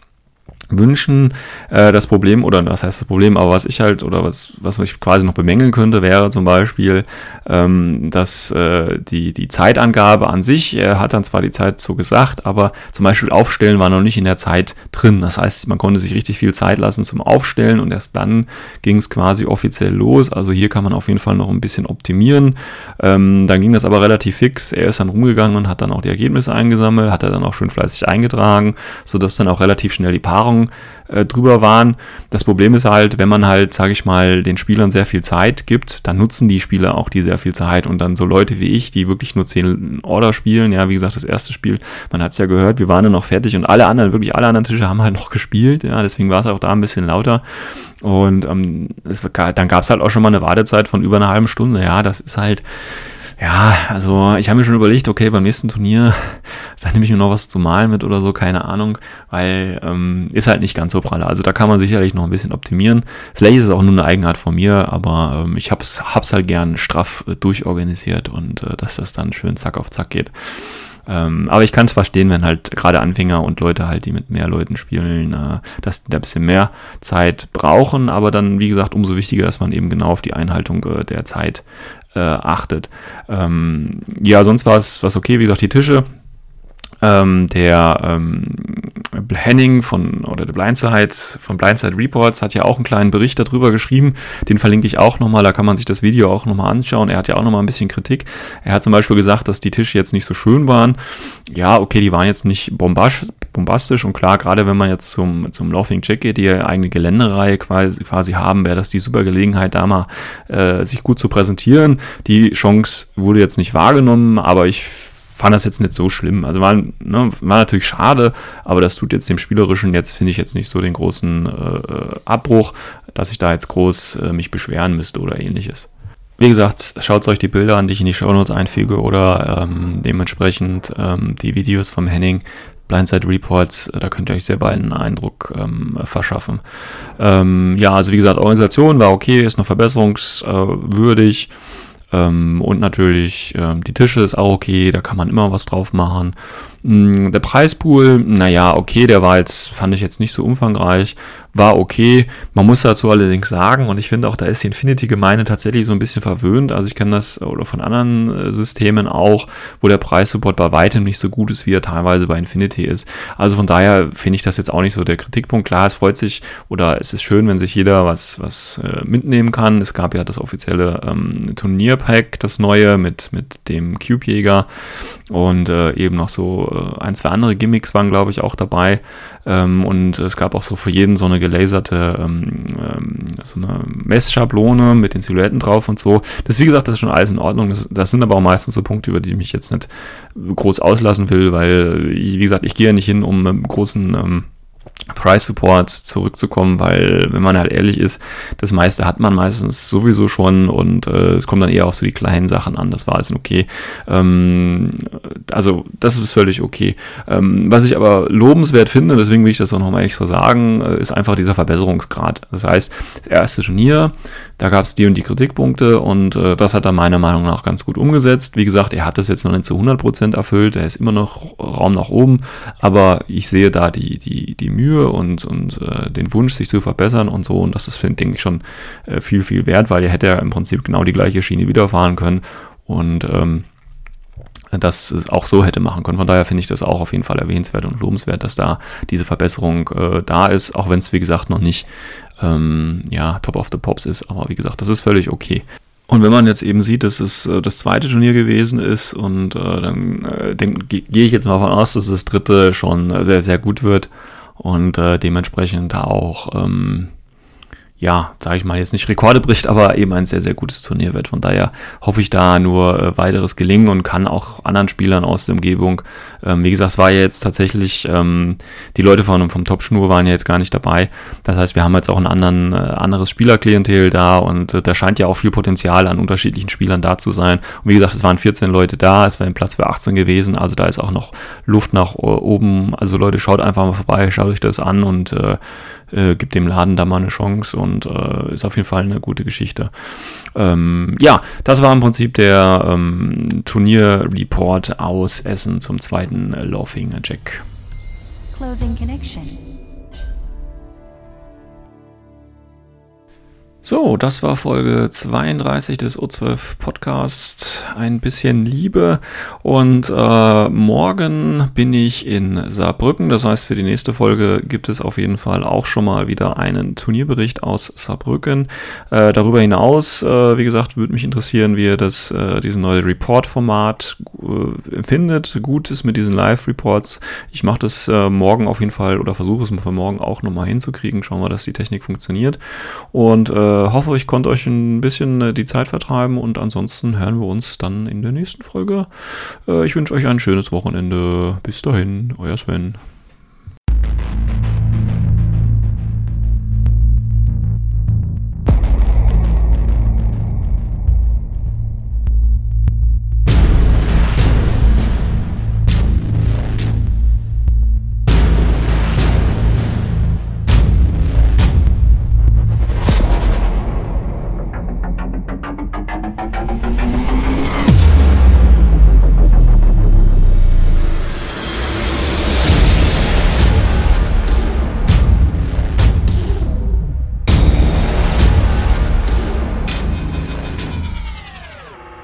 wünschen. Äh, das Problem, oder was heißt das Problem, aber was ich halt, oder was, was ich quasi noch bemängeln könnte, wäre zum Beispiel, ähm, dass äh, die, die Zeitangabe an sich, er hat dann zwar die Zeit so gesagt, aber zum Beispiel Aufstellen war noch nicht in der Zeit drin. Das heißt, man konnte sich richtig viel Zeit lassen zum Aufstellen und erst dann ging es quasi offiziell los. Also hier kann man auf jeden Fall noch ein bisschen optimieren. Ähm, dann ging das aber relativ fix. Er ist dann rumgegangen und hat dann auch die Ergebnisse eingesammelt, hat er dann auch schön fleißig eingetragen, sodass dann auch relativ schnell die Paarung äh, drüber waren. Das Problem ist halt, wenn man halt, sage ich mal, den Spielern sehr viel Zeit gibt, dann nutzen die Spieler auch die sehr viel Zeit und dann so Leute wie ich, die wirklich nur 10 Order spielen, ja, wie gesagt, das erste Spiel, man hat es ja gehört, wir waren dann noch fertig und alle anderen, wirklich alle anderen Tische haben halt noch gespielt, ja, deswegen war es auch da ein bisschen lauter und ähm, es, dann gab es halt auch schon mal eine Wartezeit von über einer halben Stunde, ja, das ist halt ja, also ich habe mir schon überlegt, okay, beim nächsten Turnier, da nehme ich mir noch was zu malen mit oder so, keine Ahnung, weil ähm, ist halt nicht ganz so pralle. Also da kann man sicherlich noch ein bisschen optimieren. Vielleicht ist es auch nur eine Eigenart von mir, aber ähm, ich habe es halt gern straff äh, durchorganisiert und äh, dass das dann schön zack auf zack geht. Ähm, aber ich kann es verstehen, wenn halt gerade Anfänger und Leute halt, die mit mehr Leuten spielen, äh, dass die da ein bisschen mehr Zeit brauchen. Aber dann, wie gesagt, umso wichtiger, dass man eben genau auf die Einhaltung äh, der Zeit äh, achtet. Ähm, ja, sonst war es okay, wie gesagt, die Tische. Ähm, der ähm, Henning von oder der Blindside von Blindside Reports hat ja auch einen kleinen Bericht darüber geschrieben. Den verlinke ich auch nochmal, da kann man sich das Video auch nochmal anschauen. Er hat ja auch nochmal ein bisschen Kritik. Er hat zum Beispiel gesagt, dass die Tische jetzt nicht so schön waren. Ja, okay, die waren jetzt nicht bombastisch und klar, gerade wenn man jetzt zum, zum Laughing Jack geht, die ja eigene Geländereihe quasi, quasi haben, wäre das die super Gelegenheit, da mal äh, sich gut zu präsentieren. Die Chance wurde jetzt nicht wahrgenommen, aber ich fand das jetzt nicht so schlimm. Also war, ne, war natürlich schade, aber das tut jetzt dem Spielerischen jetzt, finde ich, jetzt nicht so den großen äh, Abbruch, dass ich da jetzt groß äh, mich beschweren müsste oder ähnliches. Wie gesagt, schaut euch die Bilder an, die ich in die Shownotes einfüge oder ähm, dementsprechend ähm, die Videos vom Henning, Blindside Reports, da könnt ihr euch sehr bald einen Eindruck ähm, verschaffen. Ähm, ja, also wie gesagt, Organisation war okay, ist noch verbesserungswürdig. Ähm, und natürlich ähm, die Tische ist auch okay, da kann man immer was drauf machen. Mm, der Preispool, naja, okay, der war jetzt, fand ich jetzt nicht so umfangreich, war okay. Man muss dazu allerdings sagen, und ich finde auch, da ist die Infinity-Gemeinde tatsächlich so ein bisschen verwöhnt. Also ich kenne das oder von anderen äh, Systemen auch, wo der Preissupport bei weitem nicht so gut ist, wie er teilweise bei Infinity ist. Also von daher finde ich das jetzt auch nicht so der Kritikpunkt. Klar, es freut sich oder es ist schön, wenn sich jeder was, was äh, mitnehmen kann. Es gab ja das offizielle ähm, Turnierpack, das neue mit, mit dem Cube-Jäger und äh, eben noch so äh, ein, zwei andere Gimmicks waren, glaube ich, auch dabei. Ähm, und es gab auch so für jeden so eine gelaserte, ähm, ähm, so eine Messschablone mit den Silhouetten drauf und so. Das, wie gesagt, das ist schon alles in Ordnung. Das, das sind aber auch meistens so Punkte, über die ich mich jetzt nicht groß auslassen will, weil, wie gesagt, ich gehe ja nicht hin, um einen großen ähm, Price Support zurückzukommen, weil, wenn man halt ehrlich ist, das meiste hat man meistens sowieso schon und äh, es kommt dann eher auf so die kleinen Sachen an. Das war alles okay. Ähm, also, das ist völlig okay. Ähm, was ich aber lobenswert finde, deswegen will ich das auch nochmal extra sagen, äh, ist einfach dieser Verbesserungsgrad. Das heißt, das erste Turnier, da gab es die und die Kritikpunkte und äh, das hat er meiner Meinung nach ganz gut umgesetzt. Wie gesagt, er hat das jetzt noch nicht zu 100% erfüllt, er ist immer noch Raum nach oben, aber ich sehe da die, die, die Mühe und, und äh, den Wunsch, sich zu verbessern und so und das ist, finde ich, schon äh, viel, viel wert, weil er hätte ja im Prinzip genau die gleiche Schiene wiederfahren können und ähm, das auch so hätte machen können. Von daher finde ich das auch auf jeden Fall erwähnenswert und lobenswert, dass da diese Verbesserung äh, da ist, auch wenn es, wie gesagt, noch nicht ähm, ja, Top of the Pops ist. Aber wie gesagt, das ist völlig okay. Und wenn man jetzt eben sieht, dass es äh, das zweite Turnier gewesen ist und äh, dann äh, gehe ich jetzt mal davon aus, dass das dritte schon sehr, sehr gut wird und äh, dementsprechend auch ähm, ja, sage ich mal, jetzt nicht Rekorde bricht, aber eben ein sehr, sehr gutes Turnier wird. Von daher hoffe ich da nur äh, weiteres Gelingen und kann auch anderen Spielern aus der Umgebung, ähm, wie gesagt, es war ja jetzt tatsächlich, ähm, die Leute von, vom Top Schnur waren ja jetzt gar nicht dabei. Das heißt, wir haben jetzt auch ein äh, anderes Spielerklientel da und äh, da scheint ja auch viel Potenzial an unterschiedlichen Spielern da zu sein. Und wie gesagt, es waren 14 Leute da, es war ein Platz für 18 gewesen, also da ist auch noch Luft nach oben. Also Leute, schaut einfach mal vorbei, schaut euch das an und äh, äh, gibt dem Laden da mal eine Chance und äh, ist auf jeden Fall eine gute Geschichte. Ähm, ja, das war im Prinzip der ähm, Turnierreport aus Essen zum zweiten Laughing Jack. Closing connection. So, das war Folge 32 des O12 Podcast. Ein bisschen Liebe. Und äh, morgen bin ich in Saarbrücken. Das heißt, für die nächste Folge gibt es auf jeden Fall auch schon mal wieder einen Turnierbericht aus Saarbrücken. Äh, darüber hinaus, äh, wie gesagt, würde mich interessieren, wie ihr das, äh, diesen neue Report-Format äh, empfindet. Gut ist mit diesen Live-Reports. Ich mache das äh, morgen auf jeden Fall oder versuche es für morgen auch nochmal hinzukriegen. Schauen wir, dass die Technik funktioniert. Und hoffe, ich konnte euch ein bisschen äh, die Zeit vertreiben und ansonsten hören wir uns dann in der nächsten Folge. Äh, ich wünsche euch ein schönes Wochenende. Bis dahin, euer Sven.